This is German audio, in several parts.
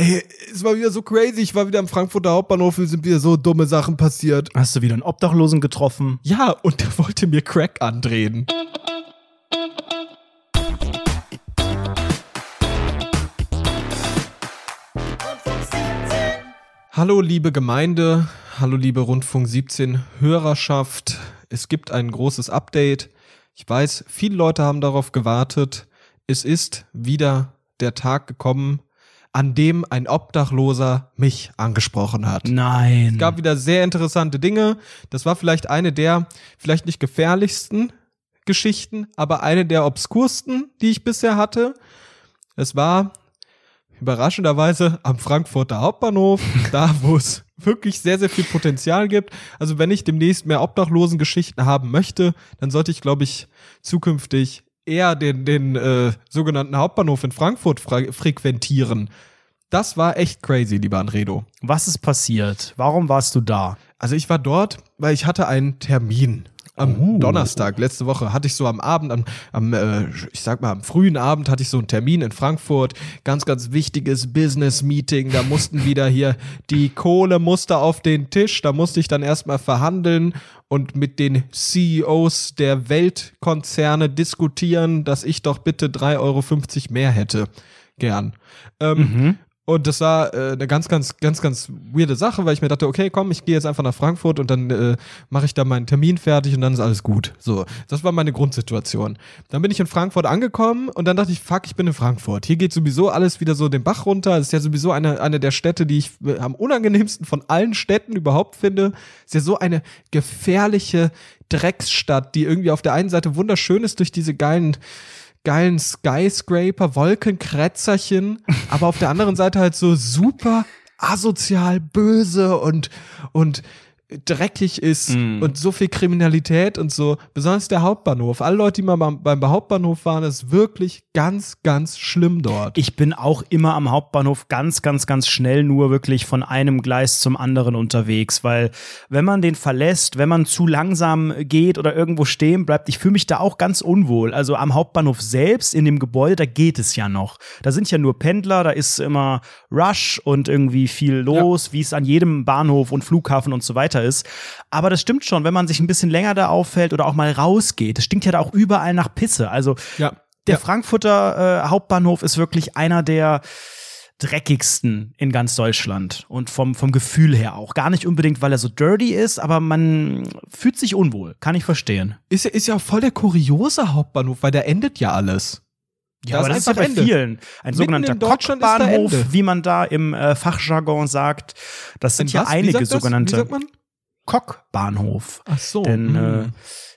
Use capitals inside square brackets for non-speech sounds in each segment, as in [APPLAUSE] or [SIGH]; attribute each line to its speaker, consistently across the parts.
Speaker 1: Ey, es war wieder so crazy. Ich war wieder am Frankfurter Hauptbahnhof, es sind wieder so dumme Sachen passiert.
Speaker 2: Hast du wieder einen Obdachlosen getroffen?
Speaker 1: Ja, und der wollte mir Crack andrehen. Hallo liebe Gemeinde, hallo liebe Rundfunk 17 Hörerschaft. Es gibt ein großes Update. Ich weiß, viele Leute haben darauf gewartet. Es ist wieder der Tag gekommen, an dem ein Obdachloser mich angesprochen hat.
Speaker 2: Nein.
Speaker 1: Es gab wieder sehr interessante Dinge. Das war vielleicht eine der, vielleicht nicht gefährlichsten Geschichten, aber eine der obskursten, die ich bisher hatte. Es war überraschenderweise am Frankfurter Hauptbahnhof, [LAUGHS] da wo es wirklich sehr, sehr viel Potenzial gibt. Also wenn ich demnächst mehr Obdachlosengeschichten haben möchte, dann sollte ich, glaube ich, zukünftig eher den, den äh, sogenannten Hauptbahnhof in Frankfurt frequentieren. Das war echt crazy, lieber Anredo.
Speaker 2: Was ist passiert? Warum warst du da?
Speaker 1: Also ich war dort, weil ich hatte einen Termin am
Speaker 2: Oh.
Speaker 1: Donnerstag, letzte Woche, hatte ich so am Abend, am, am äh, ich sag mal, am frühen Abend hatte ich so einen Termin in Frankfurt. Ganz, ganz wichtiges Business-Meeting. Da mussten wieder hier, die Kohle musste auf den Tisch. Da musste ich dann erstmal verhandeln und mit den CEOs der Weltkonzerne diskutieren, dass ich doch bitte 3,50 Euro mehr hätte. Gern. Ähm,
Speaker 2: Mhm.
Speaker 1: Und das war äh, eine ganz, ganz, ganz, ganz weirde Sache, weil ich mir dachte, okay, komm, ich gehe jetzt einfach nach Frankfurt und dann äh, mache ich da meinen Termin fertig und dann ist alles gut. So, das war meine Grundsituation. Dann bin ich in Frankfurt angekommen und dann dachte ich, fuck, ich bin in Frankfurt. Hier geht sowieso alles wieder so den Bach runter. Es ist ja sowieso eine, eine der Städte, die ich äh, am unangenehmsten von allen Städten überhaupt finde. Ist ja so eine gefährliche Drecksstadt, die irgendwie auf der einen Seite wunderschön ist durch diese geilen geilen Skyscraper, Wolkenkretzerchen, [LAUGHS] aber auf der anderen Seite halt so super asozial, böse und, und dreckig ist
Speaker 2: Mm.
Speaker 1: und so viel Kriminalität und so. Besonders der Hauptbahnhof. Alle Leute, die mal beim, beim Hauptbahnhof waren, ist wirklich ganz, ganz schlimm dort.
Speaker 2: Ich bin auch immer am Hauptbahnhof ganz, ganz, ganz schnell nur wirklich von einem Gleis zum anderen unterwegs, weil wenn man den verlässt, wenn man zu langsam geht oder irgendwo stehen bleibt, ich fühle mich da auch ganz unwohl. Also am Hauptbahnhof selbst, in dem Gebäude, da geht es ja noch. Da sind ja nur Pendler, da ist immer Rush und irgendwie viel los, wie es an jedem Bahnhof und Flughafen und so weiter ist. Aber das stimmt schon, wenn man sich ein bisschen länger da auffällt oder auch mal rausgeht. Es stinkt ja da auch überall nach Pisse. Also
Speaker 1: ja.
Speaker 2: der
Speaker 1: Ja.
Speaker 2: Frankfurter äh, Hauptbahnhof ist wirklich einer der dreckigsten in ganz Deutschland und vom, vom Gefühl her auch. Gar nicht unbedingt, weil er so dirty ist, aber man fühlt sich unwohl. Kann ich verstehen.
Speaker 1: Ist, ja- ist ja auch voll der kuriose Hauptbahnhof, weil da endet ja alles. Da
Speaker 2: aber
Speaker 1: ist
Speaker 2: das ist ja bei
Speaker 1: Ende.
Speaker 2: vielen. Ein sogenannter
Speaker 1: ist da
Speaker 2: Kockbahnhof, wie man da im äh, Fachjargon sagt. Das sind ja einige sogenannte? Kockbahnhof.
Speaker 1: Ach so.
Speaker 2: Denn äh,
Speaker 1: mm.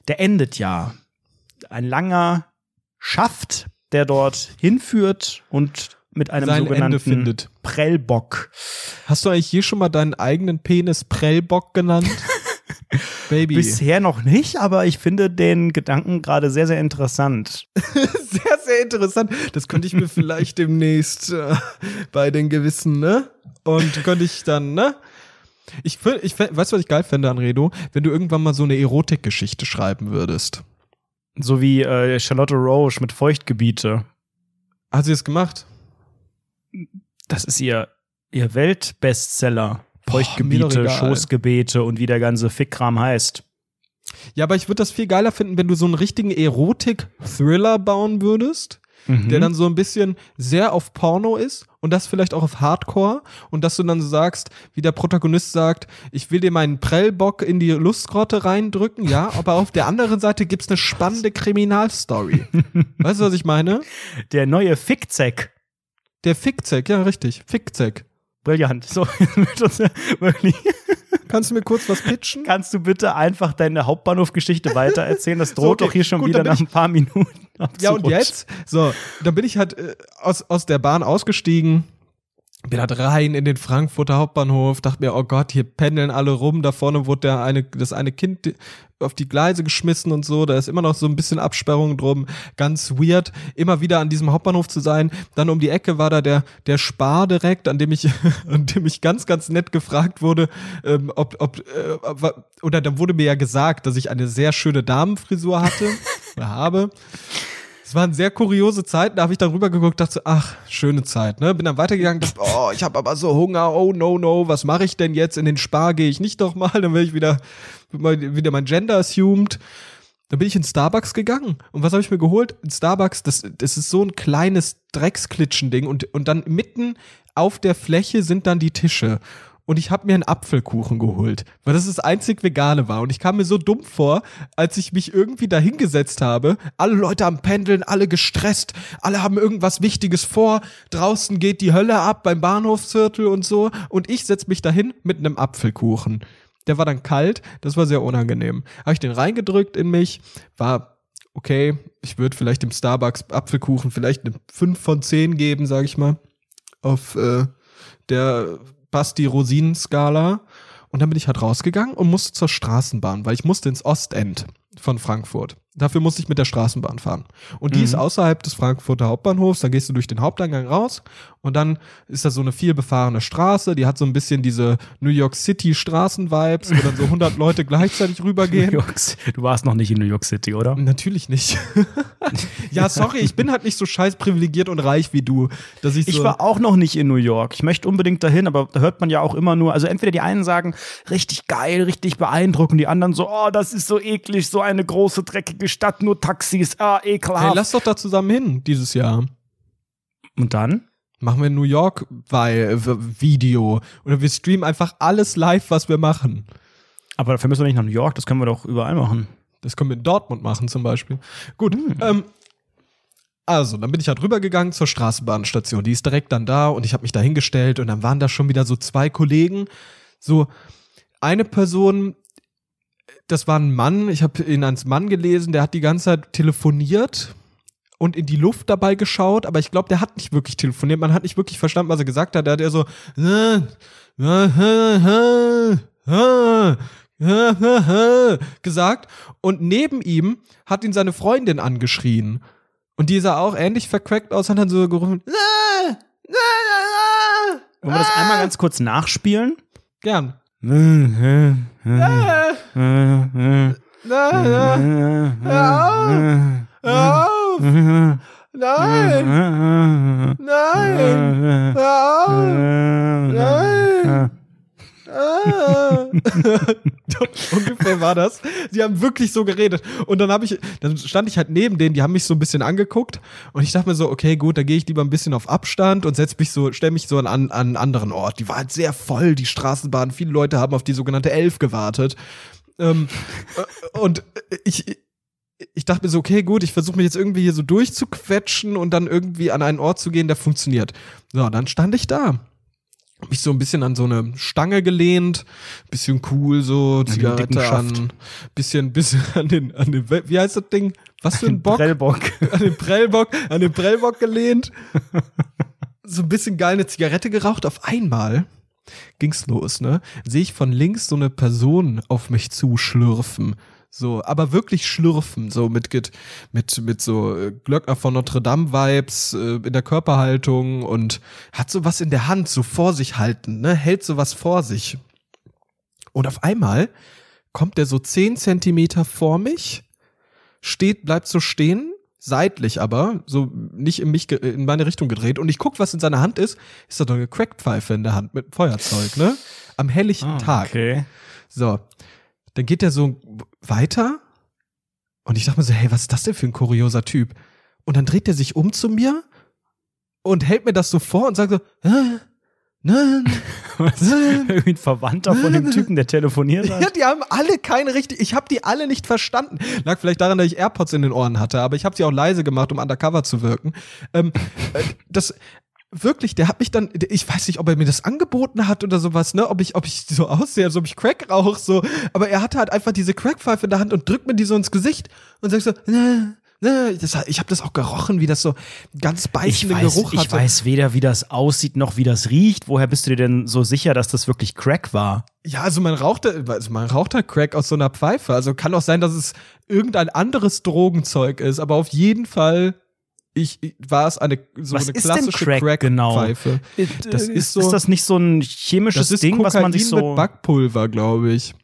Speaker 2: der endet ja. Ein langer Schaft, der dort hinführt und mit einem
Speaker 1: Sein Ende
Speaker 2: sogenannten
Speaker 1: findet.
Speaker 2: Prellbock.
Speaker 1: Hast du eigentlich je schon mal deinen eigenen Penis Prellbock genannt? [LAUGHS] Baby.
Speaker 2: Bisher noch nicht, aber ich finde den Gedanken gerade sehr, sehr interessant. [LAUGHS]
Speaker 1: Sehr, sehr interessant. Das könnte ich mir [LAUGHS] vielleicht demnächst äh, bei den gewissen, ne? Und könnte ich dann, ne? Ich, ich weißt du, was ich geil fände, Anredo? Wenn du irgendwann mal so eine Erotikgeschichte schreiben würdest.
Speaker 2: So wie äh, Charlotte Roche mit Feuchtgebiete.
Speaker 1: Hast du das gemacht?
Speaker 2: Das ist ihr, ihr Weltbestseller.
Speaker 1: Boah,
Speaker 2: Feuchtgebiete,
Speaker 1: egal.
Speaker 2: Schoßgebete und wie der ganze Fickkram heißt.
Speaker 1: Ja, aber ich würde das viel geiler finden, wenn du so einen richtigen Erotik-Thriller bauen würdest, der
Speaker 2: Mhm.
Speaker 1: dann so ein bisschen sehr auf Porno ist und das vielleicht auch auf Hardcore und dass du dann so sagst, wie der Protagonist sagt, ich will dir meinen Prellbock in die Lustgrotte reindrücken, ja, aber auf der anderen Seite gibt's eine spannende Kriminalstory. [LAUGHS] weißt du, was ich meine?
Speaker 2: Der neue Fickzeck.
Speaker 1: Der Fickzeck, ja, richtig, Fickzeck.
Speaker 2: Brillant. So, [LAUGHS] wirklich.
Speaker 1: Kannst du mir kurz was pitchen?
Speaker 2: Kannst du bitte einfach deine Hauptbahnhofgeschichte weitererzählen? Das [LAUGHS] droht
Speaker 1: So, okay.
Speaker 2: doch hier schon
Speaker 1: Gut,
Speaker 2: wieder nach ein paar Minuten.
Speaker 1: Ja, und jetzt? So, dann bin ich halt äh, aus, aus der Bahn ausgestiegen, bin halt rein in den Frankfurter Hauptbahnhof, dachte mir, oh Gott, hier pendeln alle rum, da vorne wurde der eine, das eine Kind auf die Gleise geschmissen und so, da ist immer noch so ein bisschen Absperrung drum, ganz weird, immer wieder an diesem Hauptbahnhof zu sein. Dann um die Ecke war da der, der Spar direkt, an dem ich, [LAUGHS] an dem ich ganz, ganz nett gefragt wurde, ähm, ob, ob, äh, oder dann wurde mir ja gesagt, dass ich eine sehr schöne Damenfrisur hatte, oder [LAUGHS] habe. Es waren sehr kuriose Zeiten, da habe ich dann rübergeguckt, dachte, ach, schöne Zeit, ne? Bin dann weitergegangen, dachte, oh, ich habe aber so Hunger, oh no, no, was mache ich denn jetzt? In den Spar gehe ich nicht doch mal, [LAUGHS] dann will ich wieder, wieder mein Gender assumed. Dann bin ich in Starbucks gegangen. Und was habe ich mir geholt? In Starbucks, das, das ist so ein kleines Drecksklitschen-Ding und, und dann mitten auf der Fläche sind dann die Tische und ich habe mir einen Apfelkuchen geholt, weil das das einzig Vegane war. Und ich kam mir so dumm vor, als ich mich irgendwie da hingesetzt habe. Alle Leute am Pendeln, alle gestresst, alle haben irgendwas Wichtiges vor. Draußen geht die Hölle ab beim Bahnhofsviertel und so. Und ich setz mich dahin mit einem Apfelkuchen. Der war dann kalt, das war sehr unangenehm. Habe ich den reingedrückt in mich, war okay, ich würde vielleicht dem Starbucks Apfelkuchen vielleicht eine 5 von 10 geben, sage ich mal. Auf äh, der Basti-Rosinen-Skala. Und dann bin ich halt rausgegangen und musste zur Straßenbahn, weil ich musste ins Ostend von Frankfurt. Dafür musste ich mit der Straßenbahn fahren. Und die mhm. ist außerhalb des Frankfurter Hauptbahnhofs. Da gehst du durch den Haupteingang raus und dann ist da so eine viel befahrene Straße. Die hat so ein bisschen diese New York City Straßen-Vibes, wo dann so 100 Leute gleichzeitig [LAUGHS] rübergehen.
Speaker 2: du warst noch nicht in New York City, oder?
Speaker 1: Natürlich nicht. [LAUGHS] ja, sorry, ich bin halt nicht so scheiß privilegiert und reich wie du. Dass ich, so
Speaker 2: ich war auch noch nicht in New York. Ich möchte unbedingt dahin, aber da hört man ja auch immer nur, also entweder die einen sagen, richtig geil, richtig beeindruckend, die anderen so, oh, das ist so eklig, so eine große, dreckige Stadt, nur Taxis, ah, ekelhaft. Hey,
Speaker 1: lass doch da zusammen hin dieses Jahr.
Speaker 2: Und dann?
Speaker 1: Machen wir New York Video oder wir streamen einfach alles live, was wir machen.
Speaker 2: Aber dafür müssen wir nicht nach New York, das können wir doch überall machen.
Speaker 1: Das können wir in Dortmund machen zum Beispiel. Gut, hm. ähm, also, dann bin ich halt rübergegangen zur Straßenbahnstation. Die ist direkt dann da und ich habe mich da hingestellt und dann waren da schon wieder so zwei Kollegen. So, eine Person, das war ein Mann, ich habe ihn als Mann gelesen, der hat die ganze Zeit telefoniert und in die Luft dabei geschaut, aber ich glaube, der hat nicht wirklich telefoniert, man hat nicht wirklich verstanden, was er gesagt hat. Da hat er so gesagt und neben ihm hat ihn seine Freundin angeschrien. Und die sah auch ähnlich vercrackt aus und hat dann so gerufen. Wollen
Speaker 2: wir das einmal ganz kurz nachspielen?
Speaker 1: Gern.
Speaker 2: Nein!
Speaker 1: Nein! Nein! Nein! [LAUGHS] Ungefähr war das. Die haben wirklich so geredet. Und dann habe ich, dann stand ich halt neben denen, die haben mich so ein bisschen angeguckt und ich dachte mir so, okay, gut, da gehe ich lieber ein bisschen auf Abstand und setz mich so, stell mich so an, an einen anderen Ort. Die war halt sehr voll, die Straßenbahn. Viele Leute haben auf die sogenannte Elf gewartet. Ähm, äh, und ich, ich dachte mir so, okay, gut, ich versuche mich jetzt irgendwie hier so durchzuquetschen und dann irgendwie an einen Ort zu gehen, der funktioniert. So, dann stand ich da mich so ein bisschen an so eine Stange gelehnt, bisschen cool so, Zigarette an, bisschen, bisschen an den, an den, wie heißt das Ding? Was für ein Bock?
Speaker 2: Prellbock. [LAUGHS]
Speaker 1: An den Prellbock, an den Prellbock gelehnt. so ein bisschen geil eine Zigarette geraucht. Auf einmal ging's los, ne? Sehe ich von links so eine Person auf mich zuschlürfen. So, aber wirklich schlürfen, so mit, mit, mit so äh, Glöckner von Notre Dame Vibes äh, in der Körperhaltung und hat so was in der Hand, so vor sich halten, ne, hält so was vor sich. Und auf einmal kommt der so zehn Zentimeter vor mich, steht, bleibt so stehen, seitlich aber, so nicht in mich, in meine Richtung gedreht und ich guck, was in seiner Hand ist, ist da doch eine Crackpfeife in der Hand mit Feuerzeug, ne? Am helllichten ah, Tag.
Speaker 2: Okay.
Speaker 1: So. Dann geht er so weiter und ich dachte mir so, hey, was ist das denn für ein kurioser Typ? Und dann dreht er sich um zu mir und hält mir das so vor und sagt so, äh, [LAUGHS] Nein,
Speaker 2: irgendwie ein Verwandter von dem Typen, der telefoniert hat. [LAUGHS]
Speaker 1: Ja, die haben alle keine richtig. Ich habe die alle nicht verstanden. Lag vielleicht daran, dass ich AirPods in den Ohren hatte, aber ich habe sie auch leise gemacht, um undercover zu wirken. Ähm, äh, das, wirklich, der hat mich dann, ich weiß nicht, ob er mir das angeboten hat oder sowas, ne, ob ich, ob ich so aussehe, als ob ich Crack rauche, so, aber er hatte halt einfach diese Crackpfeife in der Hand und drückt mir die so ins Gesicht und sagt so, ne, ne, das, ich habe das auch gerochen, wie das so ganz beißenden
Speaker 2: ich weiß,
Speaker 1: Geruch hatte.
Speaker 2: Ich weiß weder, wie das aussieht, noch wie das riecht. Woher bist du dir denn so sicher, dass das wirklich Crack war?
Speaker 1: Ja, also man raucht, also man raucht halt Crack aus so einer Pfeife. Also kann auch sein, dass es irgendein anderes Drogenzeug ist, aber auf jeden Fall ich, ich, war es eine so
Speaker 2: was
Speaker 1: eine klassische Crack, Crack
Speaker 2: genau?
Speaker 1: Pfeife.
Speaker 2: Das ist, so, ist das nicht so ein chemisches
Speaker 1: das ist
Speaker 2: Ding,
Speaker 1: Kokain
Speaker 2: was man sich so
Speaker 1: mit Backpulver, glaube ich.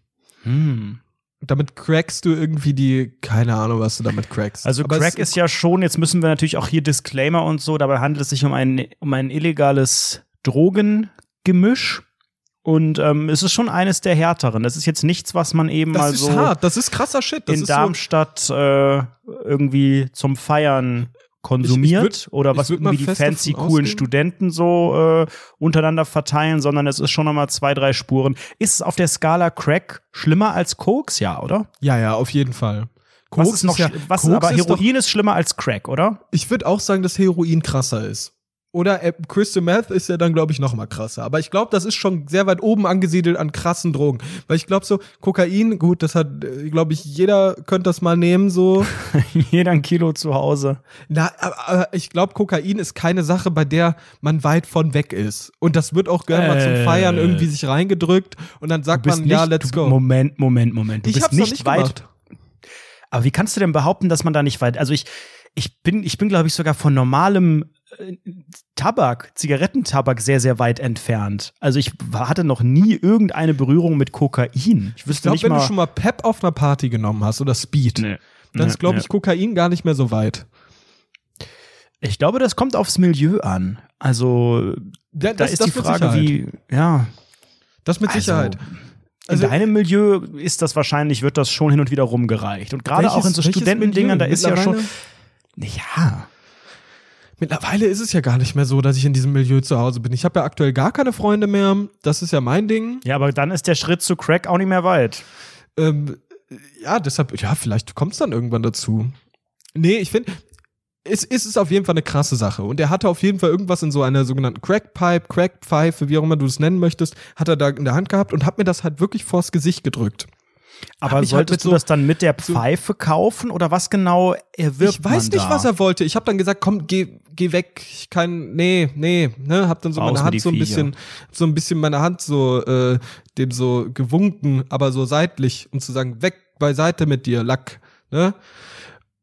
Speaker 2: Hm.
Speaker 1: damit crackst du irgendwie die, keine Ahnung, was du damit crackst.
Speaker 2: Also
Speaker 1: Aber
Speaker 2: Crack ist ja schon, jetzt müssen wir natürlich auch hier Disclaimer und so, dabei handelt es sich um ein, um ein illegales Drogengemisch. Und ähm, es ist schon eines der härteren. Das ist jetzt nichts, was man eben
Speaker 1: das
Speaker 2: mal
Speaker 1: ist
Speaker 2: so
Speaker 1: hart, das ist krasser Shit. Das
Speaker 2: in
Speaker 1: ist
Speaker 2: Darmstadt äh, irgendwie zum Feiern konsumiert
Speaker 1: Ich- ich würd-
Speaker 2: oder was irgendwie die fancy, coolen
Speaker 1: ausgehen-
Speaker 2: Studenten so äh, untereinander verteilen, sondern es ist schon nochmal zwei, drei Spuren. Ist es auf der Skala Crack schlimmer als Koks? Ja, oder?
Speaker 1: ja, ja, auf jeden Fall.
Speaker 2: Was ist noch,
Speaker 1: ja,
Speaker 2: sch- was,
Speaker 1: Koks
Speaker 2: aber
Speaker 1: ist doch,
Speaker 2: Heroin ist schlimmer als Crack, oder?
Speaker 1: ich würde auch sagen, dass Heroin krasser ist. Oder äh, Crystal Meth ist ja dann, glaube ich, noch mal krasser. Aber ich glaube, das ist schon sehr weit oben angesiedelt an krassen Drogen. Weil ich glaube so, Kokain, gut, das hat, glaube ich, jeder könnte das mal nehmen, so. [LAUGHS]
Speaker 2: Jeder ein Kilo zu Hause.
Speaker 1: Na, aber, aber ich glaube, Kokain ist keine Sache, bei der man weit von weg ist. Und das wird auch gerne mal zum
Speaker 2: Äh.
Speaker 1: Feiern irgendwie sich reingedrückt und dann sagt man, ja,
Speaker 2: nicht-
Speaker 1: let's
Speaker 2: du,
Speaker 1: go.
Speaker 2: Moment, Moment, Moment. Du
Speaker 1: ich
Speaker 2: bist
Speaker 1: hab's
Speaker 2: nicht,
Speaker 1: nicht
Speaker 2: weit.
Speaker 1: gemacht.
Speaker 2: Aber wie kannst du denn behaupten, dass man da nicht weit? Also ich, ich bin, ich bin, glaube ich, sogar von normalem äh, Tabak, Zigarettentabak sehr, sehr weit entfernt. Also ich hatte noch nie irgendeine Berührung mit Kokain. Ich
Speaker 1: Ich
Speaker 2: wüsste
Speaker 1: glaube,
Speaker 2: nicht
Speaker 1: wenn
Speaker 2: mal.
Speaker 1: du schon mal Pep auf einer Party genommen hast oder Speed,
Speaker 2: Nee.
Speaker 1: dann
Speaker 2: Nee,
Speaker 1: ist, glaube
Speaker 2: nee.
Speaker 1: ich, Kokain gar nicht mehr so weit.
Speaker 2: Ich glaube, das kommt aufs Milieu an. Also
Speaker 1: Da,
Speaker 2: da ist die Frage, wie, ja.
Speaker 1: Das mit
Speaker 2: Also,
Speaker 1: Sicherheit.
Speaker 2: In
Speaker 1: Also-
Speaker 2: deinem Milieu ist das wahrscheinlich, wird das schon hin und wieder rumgereicht. Und gerade auch in so Studentendingern, da ist ja schon. Ja.
Speaker 1: Mittlerweile ist es ja gar nicht mehr so, dass ich in diesem Milieu zu Hause bin. Ich habe ja aktuell gar keine Freunde mehr. Das ist ja mein Ding.
Speaker 2: Ja, aber dann ist der Schritt zu Crack auch nicht mehr weit.
Speaker 1: Ähm, ja, deshalb, ja, vielleicht kommt es dann irgendwann dazu. Nee, ich finde, es, es ist auf jeden Fall eine krasse Sache. Und er hatte auf jeden Fall irgendwas in so einer sogenannten Crackpipe, Crackpfeife, wie auch immer du es nennen möchtest, hat er da in der Hand gehabt und hat mir das halt wirklich vors Gesicht gedrückt.
Speaker 2: Aber
Speaker 1: halt
Speaker 2: solltest du
Speaker 1: so-
Speaker 2: das dann mit der Pfeife kaufen oder was genau erwirbt
Speaker 1: ich weiß nicht,
Speaker 2: da?
Speaker 1: was er wollte. Ich habe dann gesagt, komm, geh, geh weg. Ich kann, nee, nee, ne, hab dann so
Speaker 2: Raus
Speaker 1: meine Hand so ein bisschen, so ein bisschen meine Hand so äh, dem so gewunken, aber so seitlich, um zu sagen, weg beiseite mit dir, Lack, ne?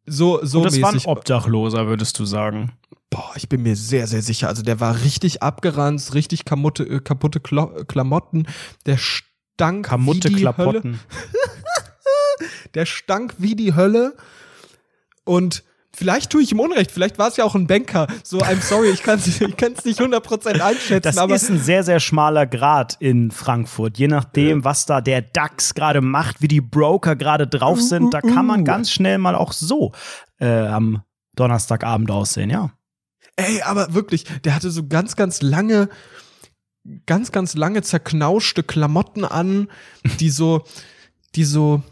Speaker 1: So, so
Speaker 2: Und das war ein
Speaker 1: mäßig.
Speaker 2: Obdachloser, würdest du sagen.
Speaker 1: Boah, ich bin mir sehr, sehr sicher. Also der war richtig abgeranzt, richtig kaputte, äh, kaputte Klo Klamotten. Der stank
Speaker 2: Kamutte
Speaker 1: wie die Hölle.
Speaker 2: Klapotten. [LAUGHS]
Speaker 1: Der stank wie die Hölle. Und vielleicht tue ich ihm Unrecht. Vielleicht war es ja auch ein Banker. So, I'm sorry, ich kann es [LAUGHS] ich kann's nicht 100% einschätzen.
Speaker 2: Das
Speaker 1: aber
Speaker 2: ist ein sehr, sehr schmaler Grad in Frankfurt. Je nachdem, was da der DAX gerade macht, wie die Broker gerade drauf sind, da kann man
Speaker 1: uh.
Speaker 2: ganz schnell mal auch so äh, am Donnerstagabend aussehen, ja.
Speaker 1: ey, aber wirklich, der hatte so ganz, ganz lange, ganz, ganz lange zerknauschte Klamotten an, die so, die so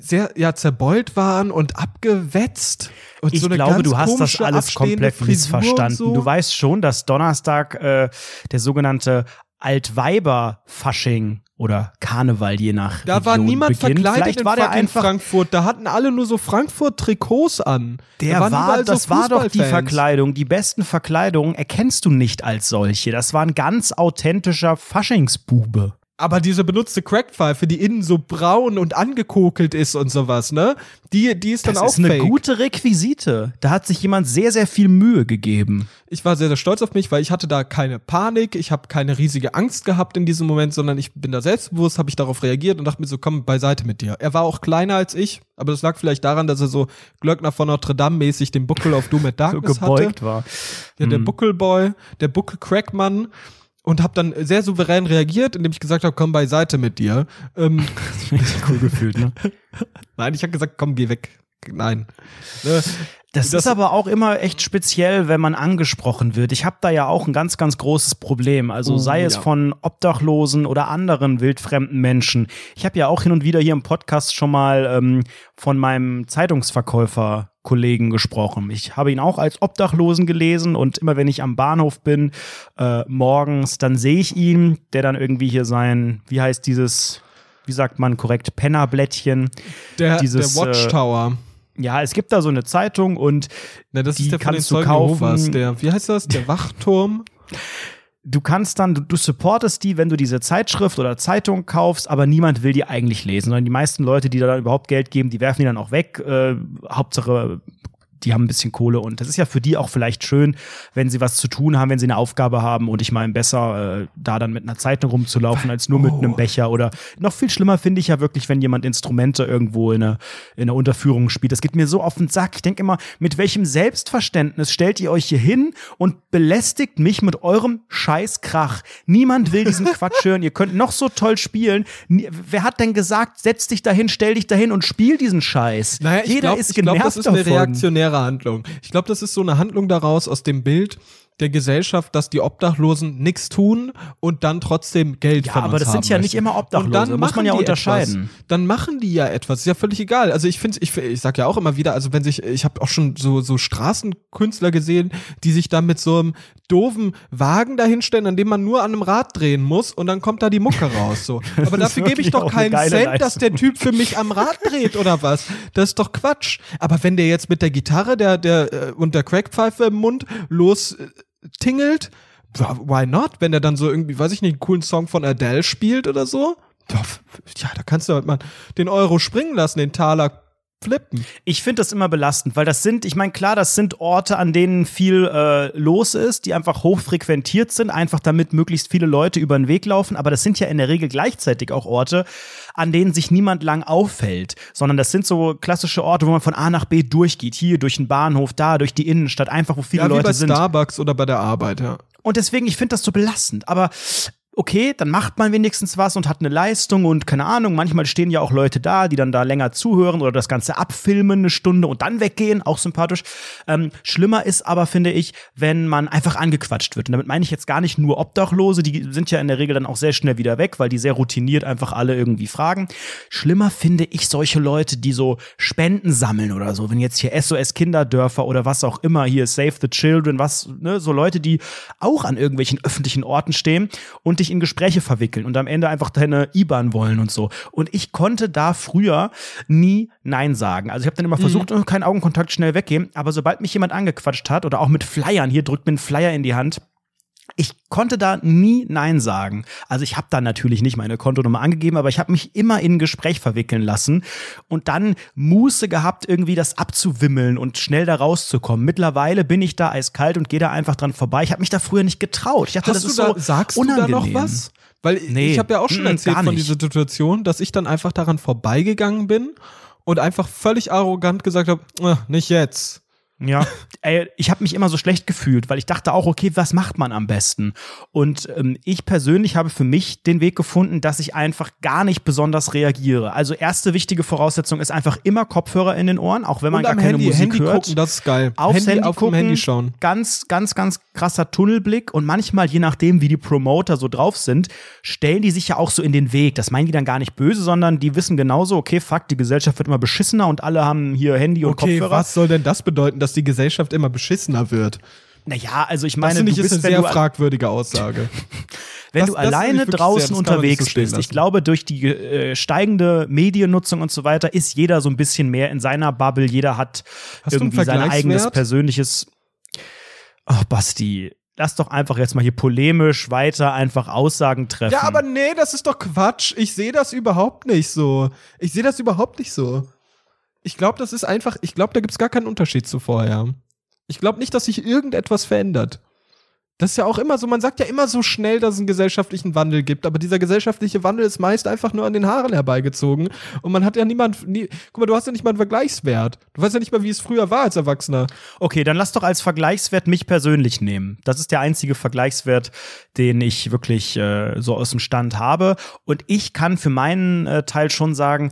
Speaker 1: sehr, ja, zerbeult waren und abgewetzt. Und
Speaker 2: Ich
Speaker 1: so
Speaker 2: glaube, du hast das alles komplett
Speaker 1: Frisur
Speaker 2: missverstanden.
Speaker 1: So.
Speaker 2: Du weißt schon, dass Donnerstag äh, der sogenannte Altweiber-Fasching oder Karneval, je nach
Speaker 1: Da war
Speaker 2: Region
Speaker 1: niemand
Speaker 2: beginnt.
Speaker 1: verkleidet
Speaker 2: Vielleicht
Speaker 1: in
Speaker 2: war der einfach
Speaker 1: Frankfurt. Da hatten alle nur so Frankfurt-Trikots an.
Speaker 2: Der
Speaker 1: da
Speaker 2: war,
Speaker 1: so
Speaker 2: das war doch die. Verkleidung. Die besten Verkleidungen erkennst du nicht als solche. Das war ein ganz authentischer Faschingsbube.
Speaker 1: Aber diese benutzte Crackpfeife, die innen so braun und angekokelt ist und sowas, ne? Die, die ist dann
Speaker 2: Das
Speaker 1: auch
Speaker 2: ist eine
Speaker 1: fake.
Speaker 2: gute Requisite. Da hat sich jemand sehr, sehr viel Mühe gegeben.
Speaker 1: Ich war sehr, sehr stolz auf mich, weil ich hatte da keine Panik, ich habe keine riesige Angst gehabt in diesem Moment, sondern ich bin da selbstbewusst, habe ich darauf reagiert und dachte mir so, komm, beiseite mit dir. Er war auch kleiner als ich, aber das lag vielleicht daran, dass er so Glöckner von Notre Dame mäßig den Buckel auf Doom at [LAUGHS]
Speaker 2: So
Speaker 1: Darkness hatte.
Speaker 2: gebeugt war.
Speaker 1: Ja, der
Speaker 2: Hm.
Speaker 1: Buckelboy, der Buckelcrackmann und habe dann sehr souverän reagiert, indem ich gesagt habe, komm beiseite mit dir. Ähm, [LAUGHS]
Speaker 2: cool gefühlt, ne? [LAUGHS]
Speaker 1: nein, ich habe gesagt, komm, geh weg. Nein. Ne?
Speaker 2: Das,
Speaker 1: Das-
Speaker 2: ist aber auch immer echt speziell, wenn man angesprochen wird. Ich habe da ja auch ein ganz, ganz großes Problem. Also
Speaker 1: Oh,
Speaker 2: sei es
Speaker 1: ja.
Speaker 2: von Obdachlosen oder anderen wildfremden Menschen. Ich habe ja auch hin und wieder hier im Podcast schon mal ähm, von meinem Zeitungsverkäufer Kollegen gesprochen. Ich habe ihn auch als Obdachlosen gelesen und immer wenn ich am Bahnhof bin, äh, morgens, dann sehe ich ihn, der dann irgendwie hier sein, wie heißt dieses, wie sagt man korrekt, Pennerblättchen.
Speaker 1: Der,
Speaker 2: Dieses,
Speaker 1: der Watchtower.
Speaker 2: Ja, es gibt da so eine Zeitung und
Speaker 1: Ne, das
Speaker 2: die
Speaker 1: ist der von den
Speaker 2: kannst du
Speaker 1: Zeugen
Speaker 2: kaufen.
Speaker 1: Jehovas. Der, wie heißt das? Der Wachturm.
Speaker 2: Du kannst dann, du, supportest die, wenn du diese Zeitschrift oder Zeitung kaufst, aber niemand will die eigentlich lesen, sondern die meisten Leute, die da dann überhaupt Geld geben, die werfen die dann auch weg. Äh, Hauptsache, die haben ein bisschen Kohle und das ist ja für die auch vielleicht schön, wenn sie was zu tun haben, wenn sie eine Aufgabe haben und ich meine besser äh, da dann mit einer Zeitung rumzulaufen als nur mit
Speaker 1: Oh.
Speaker 2: einem Becher oder noch viel schlimmer finde ich ja wirklich, wenn jemand Instrumente irgendwo in einer, in einer Unterführung spielt. Das geht mir so auf den Sack. Ich denke immer, mit welchem Selbstverständnis stellt ihr euch hier hin und belästigt mich mit eurem Scheißkrach. Niemand will diesen Quatsch hören. Ihr könnt noch so toll spielen. Wer hat denn gesagt, setz dich dahin, stell dich dahin und spiel diesen Scheiß?
Speaker 1: Naja,
Speaker 2: Jeder
Speaker 1: glaube,
Speaker 2: ist
Speaker 1: ich glaub,
Speaker 2: genervt
Speaker 1: das ist eine
Speaker 2: davon.
Speaker 1: reaktionäre Handlung. Ich glaube, das ist so eine Handlung daraus aus dem Bild der Gesellschaft, dass die Obdachlosen nichts tun und dann trotzdem Geld
Speaker 2: Ja,
Speaker 1: von
Speaker 2: aber das sind ja
Speaker 1: möchten.
Speaker 2: nicht immer Obdachlose,
Speaker 1: Und dann
Speaker 2: muss man ja unterscheiden.
Speaker 1: Etwas. Dann machen die ja etwas. Ist ja völlig egal. Also ich finde, ich, ich sag ja auch immer wieder, also wenn sich, ich habe auch schon so so Straßenkünstler gesehen, die sich dann mit so einem doofen Wagen dahinstellen, an dem man nur an einem Rad drehen muss und dann kommt da die Mucke raus. So. [LAUGHS] Aber dafür gebe ich doch keinen Cent, dass der
Speaker 2: Leistung.
Speaker 1: Typ für mich am Rad dreht oder was. Das ist doch Quatsch. Aber wenn der jetzt mit der Gitarre der, der, äh, und der Crackpfeife im Mund los äh, tingelt, why not? Wenn der dann so irgendwie, weiß ich nicht, einen coolen Song von Adele spielt oder so, ja da kannst du halt mal den Euro springen lassen, den Taler flippen.
Speaker 2: Ich finde das immer belastend, weil das sind, ich meine, klar, das sind Orte, an denen viel äh, los ist, die einfach hoch frequentiert sind, einfach damit möglichst viele Leute über den Weg laufen. Aber das sind ja in der Regel gleichzeitig auch Orte, an denen sich niemand lang auffällt, sondern das sind so klassische Orte, wo man von A nach B durchgeht. Hier durch den Bahnhof, da durch die Innenstadt, einfach wo viele
Speaker 1: Ja, wie
Speaker 2: Leute
Speaker 1: bei
Speaker 2: sind.
Speaker 1: Starbucks oder bei der Arbeit, ja.
Speaker 2: Und deswegen, ich finde das so belastend. Aber okay, dann macht man wenigstens was und hat eine Leistung und keine Ahnung, manchmal stehen ja auch Leute da, die dann da länger zuhören oder das Ganze abfilmen eine Stunde und dann weggehen, auch sympathisch. Ähm, schlimmer ist aber, finde ich, wenn man einfach angequatscht wird. Und damit meine ich jetzt gar nicht nur Obdachlose, die sind ja in der Regel dann auch sehr schnell wieder weg, weil die sehr routiniert einfach alle irgendwie fragen. Schlimmer finde ich solche Leute, die so Spenden sammeln oder so. Wenn jetzt hier SOS Kinderdörfer oder was auch immer, hier Save the Children, was, ne, so Leute, die auch an irgendwelchen öffentlichen Orten stehen und dich in Gespräche verwickeln und am Ende einfach deine IBAN wollen und so. Und ich konnte da früher nie Nein sagen. Also ich habe dann immer versucht, oh, kein Augenkontakt, schnell weggehen. Aber sobald mich jemand angequatscht hat oder auch mit Flyern, hier drückt mir ein Flyer in die Hand, ich konnte da nie Nein sagen. Also ich habe da natürlich nicht meine Kontonummer angegeben, aber ich habe mich immer in ein Gespräch verwickeln lassen und dann Muße gehabt, irgendwie das abzuwimmeln und schnell da rauszukommen. Mittlerweile bin ich da eiskalt und gehe da einfach dran vorbei. Ich habe mich da früher nicht getraut. Ich dachte,
Speaker 1: Hast
Speaker 2: das
Speaker 1: du
Speaker 2: ist
Speaker 1: da,
Speaker 2: so
Speaker 1: sagst
Speaker 2: unangenehm.
Speaker 1: du da noch was? Weil
Speaker 2: Nee.
Speaker 1: ich habe ja auch schon erzählt von dieser Situation, dass ich dann einfach daran vorbeigegangen bin und einfach völlig arrogant gesagt habe, "Ah, nicht jetzt.
Speaker 2: Ja, [LAUGHS] ey, ich habe mich immer so schlecht gefühlt, weil ich dachte auch, okay, was macht man am besten? Und ähm, ich persönlich habe für mich den Weg gefunden, dass ich einfach gar nicht besonders reagiere. Also erste wichtige Voraussetzung ist einfach immer Kopfhörer in den Ohren, auch wenn man
Speaker 1: Und
Speaker 2: gar keine
Speaker 1: Handy,
Speaker 2: Musik
Speaker 1: Handy
Speaker 2: hört.
Speaker 1: gucken, das ist geil.
Speaker 2: Aufs
Speaker 1: Handy,
Speaker 2: Handy
Speaker 1: auf
Speaker 2: gucken,
Speaker 1: dem Handy schauen.
Speaker 2: Ganz, ganz, ganz krasser Tunnelblick und manchmal, je nachdem, wie die Promoter so drauf sind, stellen die sich ja auch so in den Weg. Das meinen die dann gar nicht böse, sondern die wissen genauso, okay, fuck, die Gesellschaft wird immer beschissener und alle haben hier Handy und
Speaker 1: Okay,
Speaker 2: Kopfhörer.
Speaker 1: was soll denn das bedeuten, dass die Gesellschaft immer beschissener wird?
Speaker 2: Naja, also ich
Speaker 1: Das
Speaker 2: meine,
Speaker 1: finde
Speaker 2: du
Speaker 1: ich ist
Speaker 2: bist,
Speaker 1: eine sehr fragwürdige Aussage. [LAUGHS]
Speaker 2: wenn
Speaker 1: das-
Speaker 2: du
Speaker 1: das ich
Speaker 2: alleine draußen
Speaker 1: sehr- das nicht
Speaker 2: unterwegs
Speaker 1: so
Speaker 2: bist, ich
Speaker 1: lassen.
Speaker 2: glaube, durch die äh, steigende Mediennutzung und so weiter ist jeder so ein bisschen mehr in seiner Bubble. Jeder hat
Speaker 1: Hast
Speaker 2: irgendwie sein eigenes persönliches. Ach, Basti, lass doch einfach jetzt mal hier polemisch weiter einfach Aussagen treffen.
Speaker 1: Ja, aber nee, das ist doch Quatsch. Ich sehe das überhaupt nicht so. Ich sehe das überhaupt nicht so. Ich glaube, das ist einfach, ich glaube, da gibt's gar keinen Unterschied zu vorher. Ich glaube nicht, dass sich irgendetwas verändert. Das ist ja auch immer so, man sagt ja immer so schnell, dass es einen gesellschaftlichen Wandel gibt, aber dieser gesellschaftliche Wandel ist meist einfach nur an den Haaren herbeigezogen und man hat ja niemand, nie, guck mal, du hast ja nicht mal einen Vergleichswert. Du weißt ja nicht mal, wie es früher war als Erwachsener.
Speaker 2: Okay, dann lass doch als Vergleichswert mich persönlich nehmen. Das ist der einzige Vergleichswert, den ich wirklich äh, so aus dem Stand habe. Und ich kann für meinen äh, Teil schon sagen,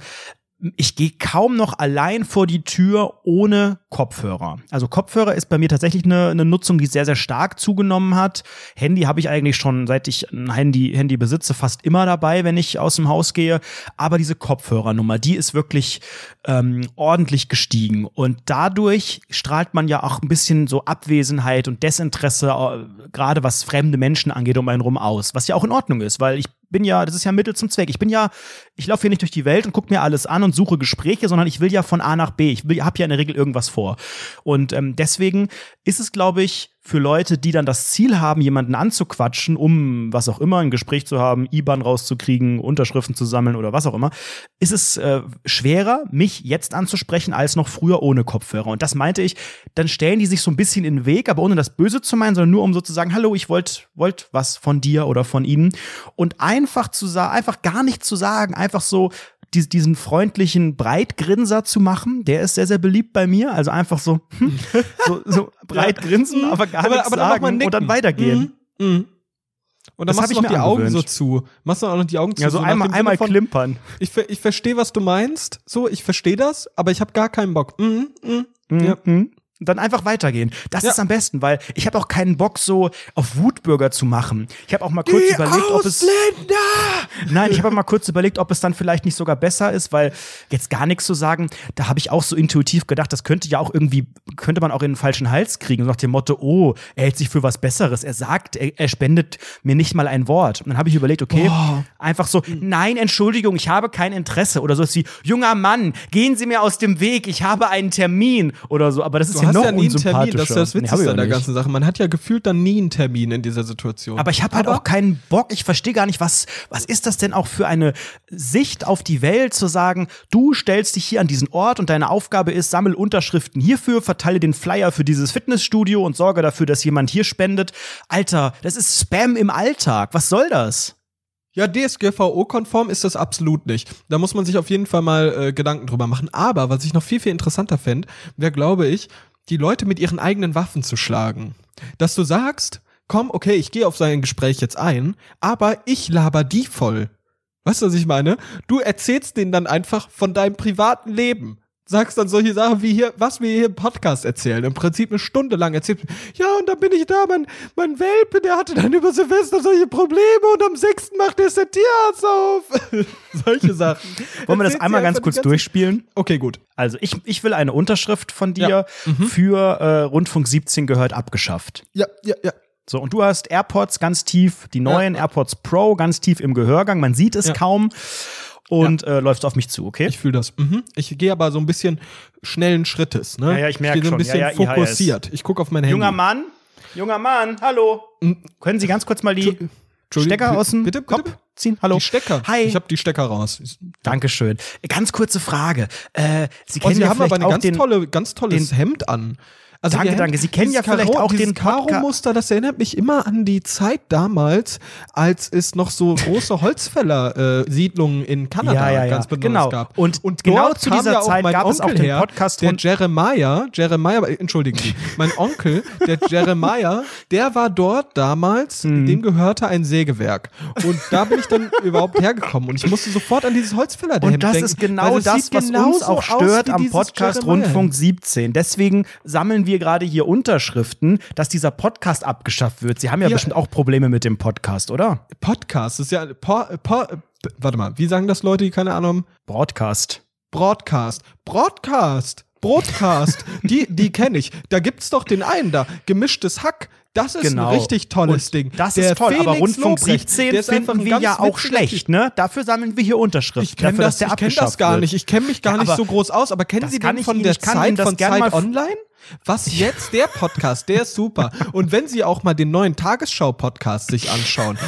Speaker 2: ich gehe kaum noch allein vor die Tür ohne Kopfhörer. Also Kopfhörer ist bei mir tatsächlich eine, eine Nutzung, die sehr, sehr stark zugenommen hat. Handy habe ich eigentlich schon, seit ich ein Handy, Handy besitze, fast immer dabei, wenn ich aus dem Haus gehe. Aber diese Kopfhörernummer, die ist wirklich ähm, ordentlich gestiegen. Und dadurch strahlt man ja auch ein bisschen so Abwesenheit und Desinteresse, äh, gerade was fremde Menschen angeht, um einen rum aus. Was ja auch in Ordnung ist, weil ich bin ja, das ist ja Mittel zum Zweck. Ich bin ja, ich laufe hier nicht durch die Welt und gucke mir alles an und suche Gespräche, sondern ich will ja von A nach B. Ich habe ja in der Regel irgendwas vor. Und ähm, deswegen ist es, glaube ich, für Leute, die dann das Ziel haben, jemanden anzuquatschen, um was auch immer, ein Gespräch zu haben, IBAN rauszukriegen, Unterschriften zu sammeln oder was auch immer, ist es äh, schwerer, mich jetzt anzusprechen, als noch früher ohne Kopfhörer. Und das meinte ich, dann stellen die sich so ein bisschen in den Weg, aber ohne das Böse zu meinen, sondern nur um so zu sagen, hallo, ich wollte wollt was von dir oder von ihnen. Und einfach zu sagen, einfach gar nicht zu sagen, einfach so, die, diesen freundlichen Breitgrinser zu machen, der ist sehr, sehr beliebt bei mir. Also einfach so, hm, [LAUGHS] so, so breit grinsen, aber gar
Speaker 1: Aber-
Speaker 2: nichts
Speaker 1: aber dann
Speaker 2: sagen und dann weitergehen.
Speaker 1: Mhm. Mhm. Und dann
Speaker 2: Das
Speaker 1: machst du
Speaker 2: ich
Speaker 1: noch
Speaker 2: mir
Speaker 1: die Augen so
Speaker 2: angewöhnt.
Speaker 1: zu. Machst du auch noch die Augen zu.
Speaker 2: Ja, so
Speaker 1: nach
Speaker 2: einmal, einmal
Speaker 1: von,
Speaker 2: klimpern.
Speaker 1: Ich, ich verstehe, was du meinst. So, ich verstehe das, aber ich habe gar keinen Bock. Mhm, mhm.
Speaker 2: Mhm.
Speaker 1: Ja.
Speaker 2: Und dann einfach weitergehen. Das
Speaker 1: Ja.
Speaker 2: ist am besten, weil ich habe auch keinen Bock, so auf Wutbürger zu machen. Ich habe auch mal kurz überlegt, ob es. Nein, ich habe mal kurz überlegt, ob es dann vielleicht nicht sogar besser ist, weil jetzt gar nichts zu sagen, da habe ich auch so intuitiv gedacht, das könnte ja auch irgendwie, könnte man auch in den falschen Hals kriegen, so nach dem Motto, oh, er hält sich für was Besseres. Er sagt, er, er spendet mir nicht mal ein Wort. Und dann habe ich überlegt, okay,
Speaker 1: Boah.
Speaker 2: einfach so, nein, Entschuldigung, ich habe kein Interesse. Oder so wie, junger Mann, gehen Sie mir aus dem Weg, ich habe einen Termin. Oder so, aber das ist
Speaker 1: Du
Speaker 2: ja
Speaker 1: hast
Speaker 2: noch
Speaker 1: ja nie einen Termin, das ist das
Speaker 2: Nee,
Speaker 1: Witzigste
Speaker 2: auch
Speaker 1: an der
Speaker 2: nicht.
Speaker 1: ganzen Sache. Man hat ja gefühlt dann nie einen Termin in dieser Situation.
Speaker 2: Aber ich habe halt auch keinen Bock, ich verstehe gar nicht, was, was ist das denn auch für eine Sicht auf die Welt, zu sagen, du stellst dich hier an diesen Ort und deine Aufgabe ist, sammel Unterschriften hierfür, verteile den Flyer für dieses Fitnessstudio und sorge dafür, dass jemand hier spendet. Alter, das ist Spam im Alltag. Was soll das?
Speaker 1: Ja, DSGVO-konform ist das absolut nicht. Da muss man sich auf jeden Fall mal äh, Gedanken drüber machen. Aber was ich noch viel, viel interessanter fände, wäre, glaube ich, die Leute mit ihren eigenen Waffen zu schlagen. Dass du sagst, komm, okay, ich gehe auf sein Gespräch jetzt ein, aber ich laber die voll. Weißt du, was ich meine? Du erzählst denen dann einfach von deinem privaten Leben. Sagst dann solche Sachen wie hier, was wir hier im Podcast erzählen. Im Prinzip eine Stunde lang erzählt. Ja, und dann bin ich da, mein, mein Welpe, der hatte dann über Silvester solche Probleme und am 6. macht jetzt der Tierarzt auf. [LAUGHS] solche Sachen.
Speaker 2: Wollen wir das einmal ganz kurz durchspielen?
Speaker 1: Okay, gut.
Speaker 2: Also ich, ich will eine Unterschrift von dir
Speaker 1: Ja. Mhm.
Speaker 2: für äh, Rundfunk 17 gehört abgeschafft.
Speaker 1: Ja, ja, ja.
Speaker 2: So, und du hast AirPods ganz tief, die neuen AirPods Pro ganz tief im Gehörgang, man sieht es
Speaker 1: Ja.
Speaker 2: kaum und äh, läufst auf mich zu, okay?
Speaker 1: Ich fühle das. Mhm. Ich gehe aber so ein bisschen schnellen Schrittes. Ne?
Speaker 2: Ja, ja, ich merk
Speaker 1: gehe so ein
Speaker 2: schon.
Speaker 1: bisschen
Speaker 2: Ja, ja,
Speaker 1: fokussiert. Ich gucke auf mein Handy.
Speaker 2: Junger Mann, junger Mann, hallo. Können Sie ganz kurz mal die Stecker aus dem
Speaker 1: bitte,
Speaker 2: Kopf
Speaker 1: bitte?
Speaker 2: ziehen? Hallo.
Speaker 1: Die Stecker.
Speaker 2: Hi.
Speaker 1: Ich habe die Stecker raus.
Speaker 2: Dankeschön. Ganz kurze Frage. Äh, Sie
Speaker 1: Oh,
Speaker 2: kennen
Speaker 1: Sie
Speaker 2: ja
Speaker 1: haben aber
Speaker 2: auch
Speaker 1: ganz tolle, ganz tolles Hemd an. Also
Speaker 2: Danke, danke. Sie kennen ja vielleicht auch den
Speaker 1: Karo-Muster, das erinnert mich immer an die Zeit damals, als es noch so große Holzfäller-Siedlungen in Kanada
Speaker 2: Ja, ja,
Speaker 1: ganz besonders
Speaker 2: Genau.
Speaker 1: gab.
Speaker 2: Und genau
Speaker 1: dort
Speaker 2: zu dieser Zeit gab es auch
Speaker 1: Onkel
Speaker 2: den
Speaker 1: her,
Speaker 2: Podcast
Speaker 1: der
Speaker 2: von-
Speaker 1: Jeremiah, Jeremiah, äh, entschuldigen Sie, mein Onkel, der [LAUGHS] Jeremiah, der war dort damals,
Speaker 2: Mhm.
Speaker 1: dem gehörte ein Sägewerk. Und da bin ich dann [LAUGHS] überhaupt hergekommen und ich musste sofort an dieses Holzfäller-Hemd
Speaker 2: Und das
Speaker 1: denken.
Speaker 2: ist genau das, was uns auch stört am Podcast
Speaker 1: Jeremiah.
Speaker 2: Rundfunk 17. Deswegen sammeln wir gerade hier Unterschriften, dass dieser Podcast abgeschafft wird. Sie haben ja,
Speaker 1: Ja.
Speaker 2: bestimmt auch Probleme mit dem Podcast, oder?
Speaker 1: Podcast, ist ja po, po, warte mal, wie sagen das Leute, die keine Ahnung haben?
Speaker 2: Broadcast.
Speaker 1: Broadcast. Broadcast. Broadcast. [LAUGHS] die die kenne ich. Da gibt's doch den einen da, gemischtes Hack. Das ist
Speaker 2: Genau.
Speaker 1: ein richtig tolles
Speaker 2: Und
Speaker 1: Ding.
Speaker 2: Das
Speaker 1: Der
Speaker 2: ist toll, aber
Speaker 1: Felix
Speaker 2: Rundfunk
Speaker 1: Lobrecht,
Speaker 2: 17
Speaker 1: der ist einfach
Speaker 2: finden wir ja auch schlecht, ne? Dafür sammeln wir hier Unterschriften.
Speaker 1: Ich kenne das, ich kenn das gar
Speaker 2: wird.
Speaker 1: nicht. Ich kenne mich gar
Speaker 2: Ja,
Speaker 1: nicht
Speaker 2: aber
Speaker 1: so groß aus, aber kennen Sie den von
Speaker 2: Ihnen-
Speaker 1: der Zeit von Zeit Online? Was jetzt der Podcast, der ist super. Und wenn Sie auch mal den neuen Tagesschau-Podcast sich anschauen,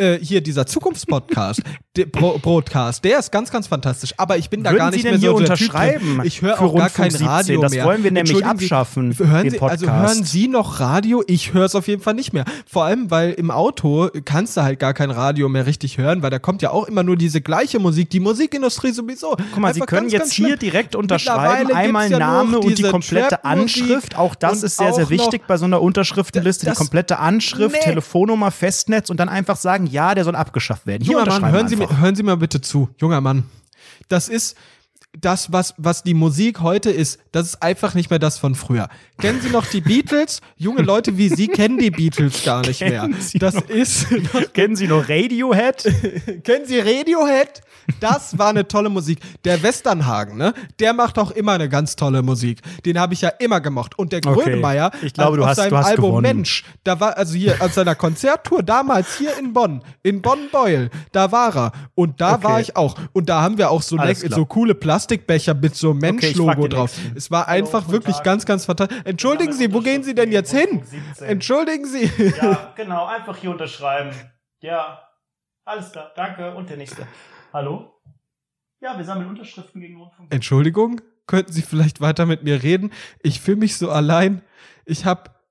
Speaker 1: äh, hier dieser Zukunftspodcast, [LAUGHS] der Bro Broadcast, der ist ganz, ganz fantastisch. Aber ich bin da
Speaker 2: Würden
Speaker 1: gar
Speaker 2: Sie
Speaker 1: nicht
Speaker 2: denn
Speaker 1: mehr
Speaker 2: hier
Speaker 1: so
Speaker 2: unterschreiben.
Speaker 1: Ich höre auch gar
Speaker 2: Rundfunk
Speaker 1: kein
Speaker 2: 17?
Speaker 1: Radio
Speaker 2: Das
Speaker 1: mehr.
Speaker 2: wollen wir nämlich
Speaker 1: Entschuldigen Sie,
Speaker 2: abschaffen,
Speaker 1: Hören
Speaker 2: den
Speaker 1: Sie, also hören Sie noch Radio? Ich höre es auf jeden Fall nicht mehr. Vor allem, weil im Auto kannst du halt gar kein Radio mehr richtig hören, weil da kommt ja auch immer nur diese gleiche Musik. Die Musikindustrie sowieso.
Speaker 2: Guck mal, Sie
Speaker 1: Einfach
Speaker 2: können
Speaker 1: ganz,
Speaker 2: jetzt
Speaker 1: ganz
Speaker 2: hier direkt unterschreiben, einmal
Speaker 1: ja
Speaker 2: Name und die komplette Anschrift. Auch das ist sehr, sehr wichtig bei so einer Unterschriftenliste.
Speaker 1: Das-
Speaker 2: die komplette Anschrift,
Speaker 1: Nee.
Speaker 2: Telefonnummer, Festnetz und dann einfach sagen, ja, der soll abgeschafft werden. Hier
Speaker 1: Junger Mann, hören Sie, mir, hören Sie mal bitte zu, junger Mann. Das ist das, was, was die Musik heute ist, das ist einfach nicht mehr das von früher. Kennen Sie noch die Beatles? Junge Leute wie Sie kennen die Beatles gar nicht mehr.
Speaker 2: Sie
Speaker 1: Das
Speaker 2: noch-
Speaker 1: ist. [LAUGHS]
Speaker 2: Kennen Sie noch Radiohead? [LAUGHS]
Speaker 1: Kennen Sie Radiohead? Das war eine tolle Musik. Der Westernhagen, ne? Der macht auch immer eine ganz tolle Musik. Den habe ich ja immer gemocht. Und der
Speaker 2: Okay.
Speaker 1: Grönemeyer
Speaker 2: Ich glaube, du
Speaker 1: auf
Speaker 2: hast-
Speaker 1: seinem
Speaker 2: du hast
Speaker 1: Album
Speaker 2: gewonnen.
Speaker 1: Mensch, da war also hier auf seiner Konzerttour damals hier in Bonn, in Bonn-Beuel, da war er. Und da
Speaker 2: Okay.
Speaker 1: war ich auch. Und da haben wir auch so,
Speaker 2: klar.
Speaker 1: so coole Plastikbecher mit so
Speaker 2: Okay,
Speaker 1: Mensch-Logo
Speaker 2: den
Speaker 1: drauf.
Speaker 2: nächsten.
Speaker 1: Es war einfach
Speaker 2: guten
Speaker 1: wirklich
Speaker 2: Tag.
Speaker 1: ganz, ganz fantastisch. Entschuldigen Sie, wo gehen Sie denn jetzt hin? Entschuldigen Sie.
Speaker 2: Ja, [LAUGHS] genau, einfach hier unterschreiben. Ja, alles klar, danke. Und der nächste. Hallo? Ja, wir sammeln Unterschriften gegen Rundfunk.
Speaker 1: Entschuldigung, könnten Sie vielleicht weiter mit mir reden? Ich fühle mich so allein. Ich hab,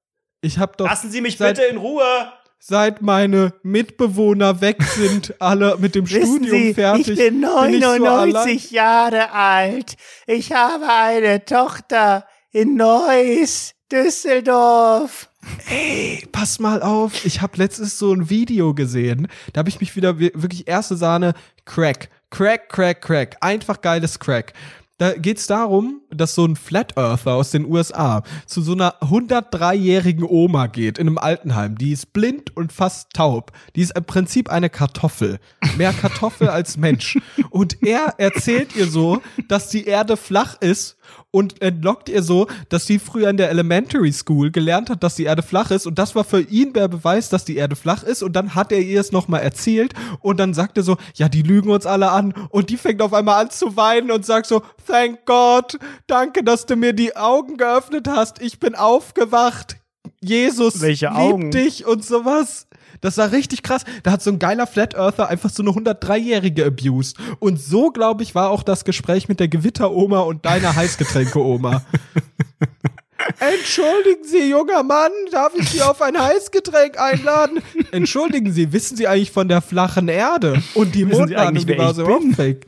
Speaker 1: ich hab doch
Speaker 2: Lassen Sie mich bitte in Ruhe.
Speaker 1: Seit meine Mitbewohner weg sind, [LAUGHS] alle mit dem Studium fertig.
Speaker 3: ich bin
Speaker 1: bin ich so
Speaker 3: 99 Jahre alt. Ich habe eine Tochter in Neuss, Düsseldorf.
Speaker 1: Ey, pass mal auf, ich habe letztens so ein Video gesehen, da habe ich mich wieder wir- wirklich erste Sahne Crack, Crack, Crack, Crack, einfach geiles Crack. Da geht's darum, dass so ein Flat Earther aus den USA zu so einer 103-jährigen Oma geht in einem Altenheim. Die ist blind und fast taub. Die ist im Prinzip eine Kartoffel. Mehr Kartoffel als Mensch. Und er erzählt ihr so, dass die Erde flach ist und entlockt ihr so, dass sie früher in der Elementary School gelernt hat, dass die Erde flach ist und das war für ihn der Beweis, dass die Erde flach ist und dann hat er ihr es nochmal erzählt und dann sagt er so, ja, die lügen uns alle an und die fängt auf einmal an zu weinen und sagt so, thank God, danke, dass du mir die Augen geöffnet hast, ich bin aufgewacht, Jesus
Speaker 2: Welche
Speaker 1: liebt
Speaker 2: Augen?
Speaker 1: dich und sowas. Das war richtig krass. Da hat so ein geiler Flat Earther einfach so eine 103-Jährige abused. Und so, glaube ich, war auch das Gespräch mit der Gewitteroma und deiner Heißgetränke-Oma. [LAUGHS] Entschuldigen Sie, junger Mann, darf ich Sie auf ein Heißgetränk einladen? Entschuldigen Sie, wissen Sie eigentlich von der flachen Erde? Und die Mondlandung, die war so fake.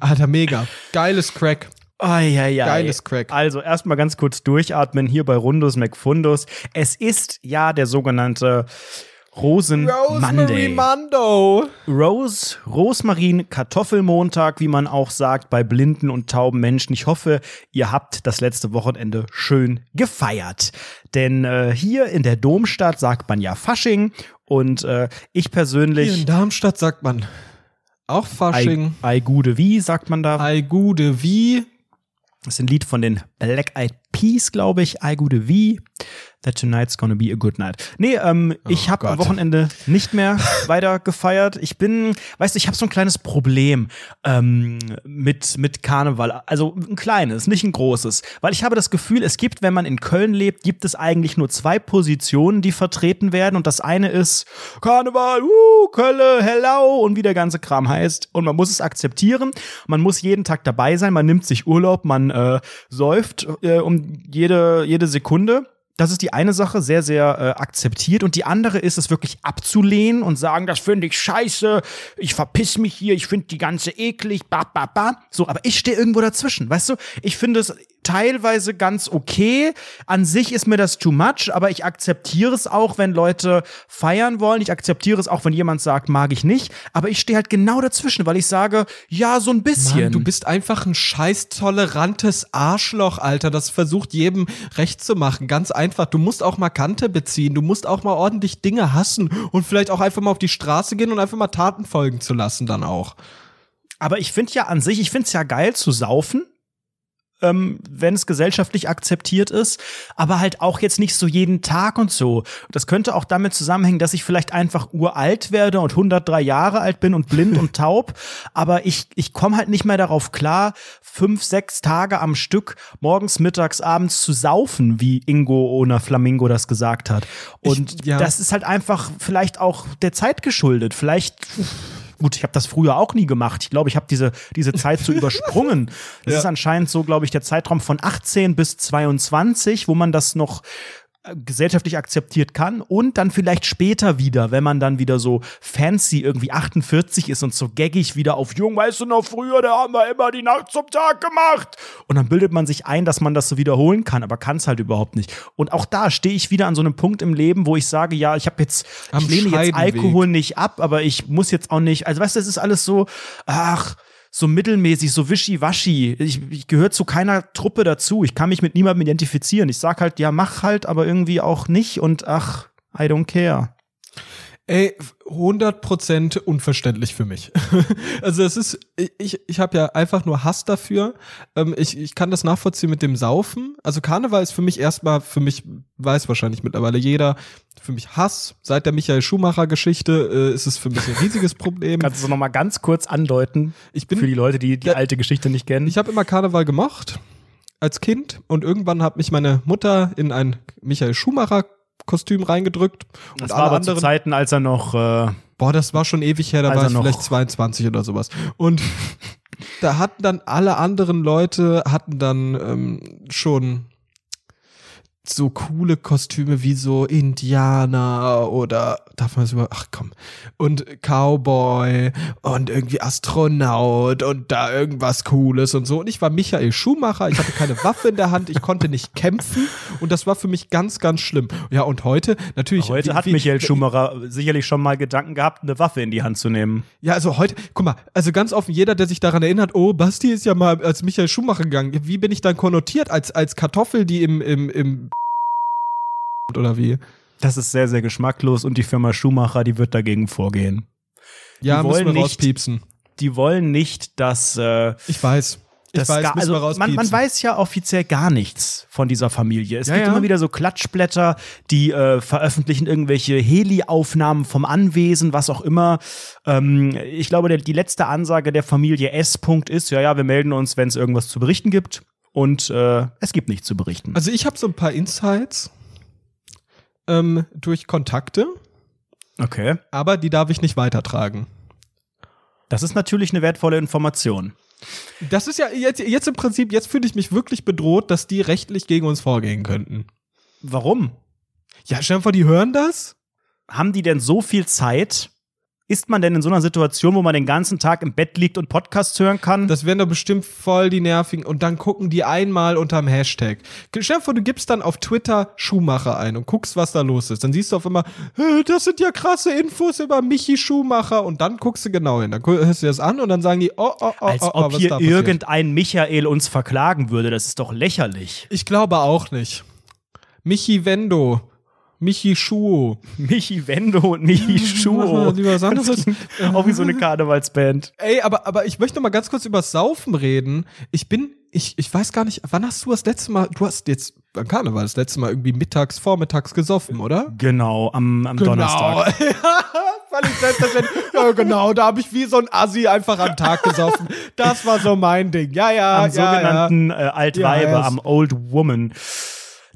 Speaker 1: Alter, mega. Geiles Crack.
Speaker 2: Eieiei.
Speaker 1: Geiles Crack.
Speaker 2: Also erstmal ganz kurz durchatmen hier bei Rundus McFundus. Es ist ja der sogenannte Rosen
Speaker 1: Rosemary
Speaker 2: Monday.
Speaker 1: Mando.
Speaker 2: Rose, Rosmarin, Kartoffelmontag, wie man auch sagt, bei blinden und tauben Menschen. Ich hoffe, ihr habt das letzte Wochenende schön gefeiert. Denn äh, hier in der Domstadt sagt man ja Fasching und äh, ich
Speaker 1: Hier
Speaker 2: persönlich.
Speaker 1: in Darmstadt sagt man auch Fasching.
Speaker 2: Ei, Ei Gude Wie sagt man da.
Speaker 1: Ei Gude wie.
Speaker 2: Das ist ein Lied von den Black Eyed Peas, glaube ich. I Gude Wie. That tonight's gonna be a good night. Nee, ähm, ich habe am. Wochenende nicht mehr [LAUGHS] weiter gefeiert. Ich bin, weißt du, ich habe so ein kleines Problem ähm, mit, mit Karneval. Also ein kleines, nicht ein großes. Weil ich habe das Gefühl, es gibt, wenn man in Köln lebt, gibt es eigentlich nur zwei Positionen, die vertreten werden. Und das eine ist Karneval, uh, Kölle, hello und wie der ganze Kram heißt. Und man muss es akzeptieren. Man muss jeden Tag dabei sein. Man nimmt sich Urlaub, man äh, säuft äh, um jede, jede Sekunde. Das ist die eine Sache, sehr, sehr äh, akzeptiert. Und die andere ist, es wirklich abzulehnen und sagen, das finde ich scheiße, ich verpiss mich hier, ich finde die ganze eklig, ba, ba, ba. So, aber ich stehe irgendwo dazwischen, weißt du? Ich finde es teilweise ganz okay. An sich ist mir das too much, aber ich akzeptiere es auch, wenn Leute feiern wollen. Ich akzeptiere es auch, wenn jemand sagt, mag ich nicht. Aber ich stehe halt genau dazwischen, weil ich sage, ja, so ein bisschen.
Speaker 1: Mann, du bist einfach ein scheiß tolerantes Arschloch, Alter. Das versucht jedem recht zu machen. Ganz einfach. Du musst auch mal Kante beziehen. Du musst auch mal ordentlich Dinge hassen und vielleicht auch einfach mal auf die Straße gehen und einfach mal Taten folgen zu lassen dann auch.
Speaker 2: Aber ich finde ja an sich, ich finde es ja geil zu saufen. Ähm, wenn es gesellschaftlich akzeptiert ist, aber halt auch jetzt nicht so jeden Tag und so. Das könnte auch damit zusammenhängen, dass ich vielleicht einfach uralt werde und 103 Jahre alt bin und blind und [LAUGHS] taub, aber ich, ich komme halt nicht mehr darauf klar, fünf, sechs Tage am Stück morgens, mittags, abends zu saufen, wie Ingo ohne Flamingo das gesagt hat. Und
Speaker 1: Ich- ja.
Speaker 2: das ist halt einfach vielleicht auch der Zeit geschuldet. Vielleicht Gut, ich habe das früher auch nie gemacht. Ich glaube, ich habe diese, diese Zeit so [LAUGHS] übersprungen. Das
Speaker 1: Ja.
Speaker 2: ist anscheinend so, glaube ich, der Zeitraum von 18 bis 22, wo man das noch gesellschaftlich akzeptiert kann und dann vielleicht später wieder, wenn man dann wieder so fancy irgendwie 48 ist und so gaggig wieder auf jung, weißt du noch früher, da haben wir immer die Nacht zum Tag gemacht. Und dann bildet man sich ein, dass man das so wiederholen kann, aber kann es halt überhaupt nicht. Und auch da stehe ich wieder an so einem Punkt im Leben, wo ich sage, ja, ich habe jetzt,
Speaker 1: Am
Speaker 2: ich lehne jetzt. Alkohol nicht ab, aber ich muss jetzt auch nicht, also weißt du, das ist alles so, ach, so mittelmäßig, so wischiwaschi. Ich, ich gehöre zu keiner Truppe dazu. Ich kann mich mit niemandem identifizieren. Ich sag halt, ja, mach halt, aber irgendwie auch nicht und ach, I don't care.
Speaker 1: Ey, 100% unverständlich für mich. [LAUGHS] also es ist, ich, ich habe ja einfach nur Hass dafür. Ähm, ich, ich kann das nachvollziehen mit dem Saufen. Also Karneval ist für mich erstmal, für mich weiß wahrscheinlich mittlerweile jeder, für mich Hass. Seit der Michael Schumacher-Geschichte äh, ist es für mich ein riesiges Problem.
Speaker 2: Kannst du noch mal ganz kurz andeuten?
Speaker 1: Ich bin
Speaker 2: für die Leute, die die
Speaker 1: Ja.
Speaker 2: alte Geschichte nicht kennen.
Speaker 1: Ich habe immer Karneval gemocht als Kind und irgendwann hat mich meine Mutter in ein Michael Schumacher Kostüm reingedrückt und
Speaker 2: das war
Speaker 1: alle
Speaker 2: aber zu
Speaker 1: anderen
Speaker 2: Zeiten, als er noch äh,
Speaker 1: Boah, das war schon ewig her, da war ich vielleicht 22 oder sowas. Und [LAUGHS] da hatten dann alle anderen Leute hatten dann ähm, schon so coole Kostüme wie so Indianer oder darf man das über ach komm und Cowboy und irgendwie Astronaut und da irgendwas cooles und so und ich war Michael Schumacher ich hatte keine Waffe in der Hand ich konnte nicht kämpfen und das war für mich ganz ganz schlimm ja und heute natürlich
Speaker 2: heute
Speaker 1: wie-
Speaker 2: hat
Speaker 1: wie-
Speaker 2: Michael Schumacher sicherlich schon mal Gedanken gehabt, eine Waffe in die Hand zu nehmen.
Speaker 1: Ja, also heute, guck mal, also ganz offen, jeder, der sich daran erinnert, oh, Basti ist ja mal als Michael Schumacher gegangen. Wie bin ich dann konnotiert? Als, als Kartoffel, die im, im, im oder wie?
Speaker 2: Das ist sehr, sehr geschmacklos und die Firma Schumacher, die wird dagegen vorgehen.
Speaker 1: Ja,
Speaker 2: Die wollen
Speaker 1: wir
Speaker 2: nicht-
Speaker 1: rauspiepsen.
Speaker 2: Die wollen nicht, dass äh,
Speaker 1: Ich weiß. Ich
Speaker 2: das
Speaker 1: weiß,
Speaker 2: gar, also man, man weiß ja offiziell gar nichts von dieser Familie. Es
Speaker 1: Ja,
Speaker 2: gibt
Speaker 1: ja.
Speaker 2: immer wieder so Klatschblätter, die äh, veröffentlichen irgendwelche Heli-Aufnahmen vom Anwesen, was auch immer. Ähm, ich glaube, der, die letzte Ansage der Familie S. -Punkt ist, ja, ja, wir melden uns, wenn es irgendwas zu berichten gibt. Und äh, es gibt nichts zu berichten.
Speaker 1: Also ich habe so ein paar Insights ähm, durch Kontakte,
Speaker 2: Okay.
Speaker 1: aber die darf ich nicht weitertragen.
Speaker 2: Das ist natürlich eine wertvolle Information.
Speaker 1: Das ist ja jetzt, jetzt im Prinzip, jetzt fühle ich mich wirklich bedroht, dass die rechtlich gegen uns vorgehen könnten.
Speaker 2: Warum?
Speaker 1: Ja, stell dir vor, die hören das?
Speaker 2: Haben die denn so viel Zeit? Ist man denn in so einer Situation, wo man den ganzen Tag im Bett liegt und Podcasts hören kann?
Speaker 1: Das wären doch bestimmt voll die nervigen. Und dann gucken die einmal unterm Hashtag. Stell dir vor, du gibst dann auf Twitter Schumacher ein und guckst, was da los ist. Dann siehst du auf immer, "Hä, das sind ja krasse Infos über Michi Schumacher. Und dann guckst du genau hin. Dann hörst du das an und dann sagen die, oh, oh, oh,
Speaker 2: Als
Speaker 1: oh, oh,
Speaker 2: ob
Speaker 1: was
Speaker 2: hier irgendein Michael uns verklagen würde. Das ist doch lächerlich.
Speaker 1: Ich glaube auch nicht. Michi Wendo. Michi Schuo.
Speaker 2: Michi Wendo und Michi [LAUGHS] Schuo.
Speaker 1: lieber anderes. [LAUGHS]
Speaker 2: Auch wie so eine Karnevalsband.
Speaker 1: Ey, aber, aber ich möchte noch mal ganz kurz über Saufen reden. Ich bin, ich, ich weiß gar nicht, wann hast du das letzte Mal, du hast jetzt beim Karneval das letzte Mal irgendwie mittags, vormittags gesoffen, oder?
Speaker 2: Genau, am, am Donnerstag. [LAUGHS]
Speaker 1: Völlig selbstverständlich. ja, genau, da habe ich wie so ein Assi einfach am Tag gesoffen. Das war so mein Ding. Ja, ja,
Speaker 2: Am
Speaker 1: ja,
Speaker 2: sogenannten äh, Altweibe,
Speaker 1: Ja, ja.
Speaker 2: am Old Woman.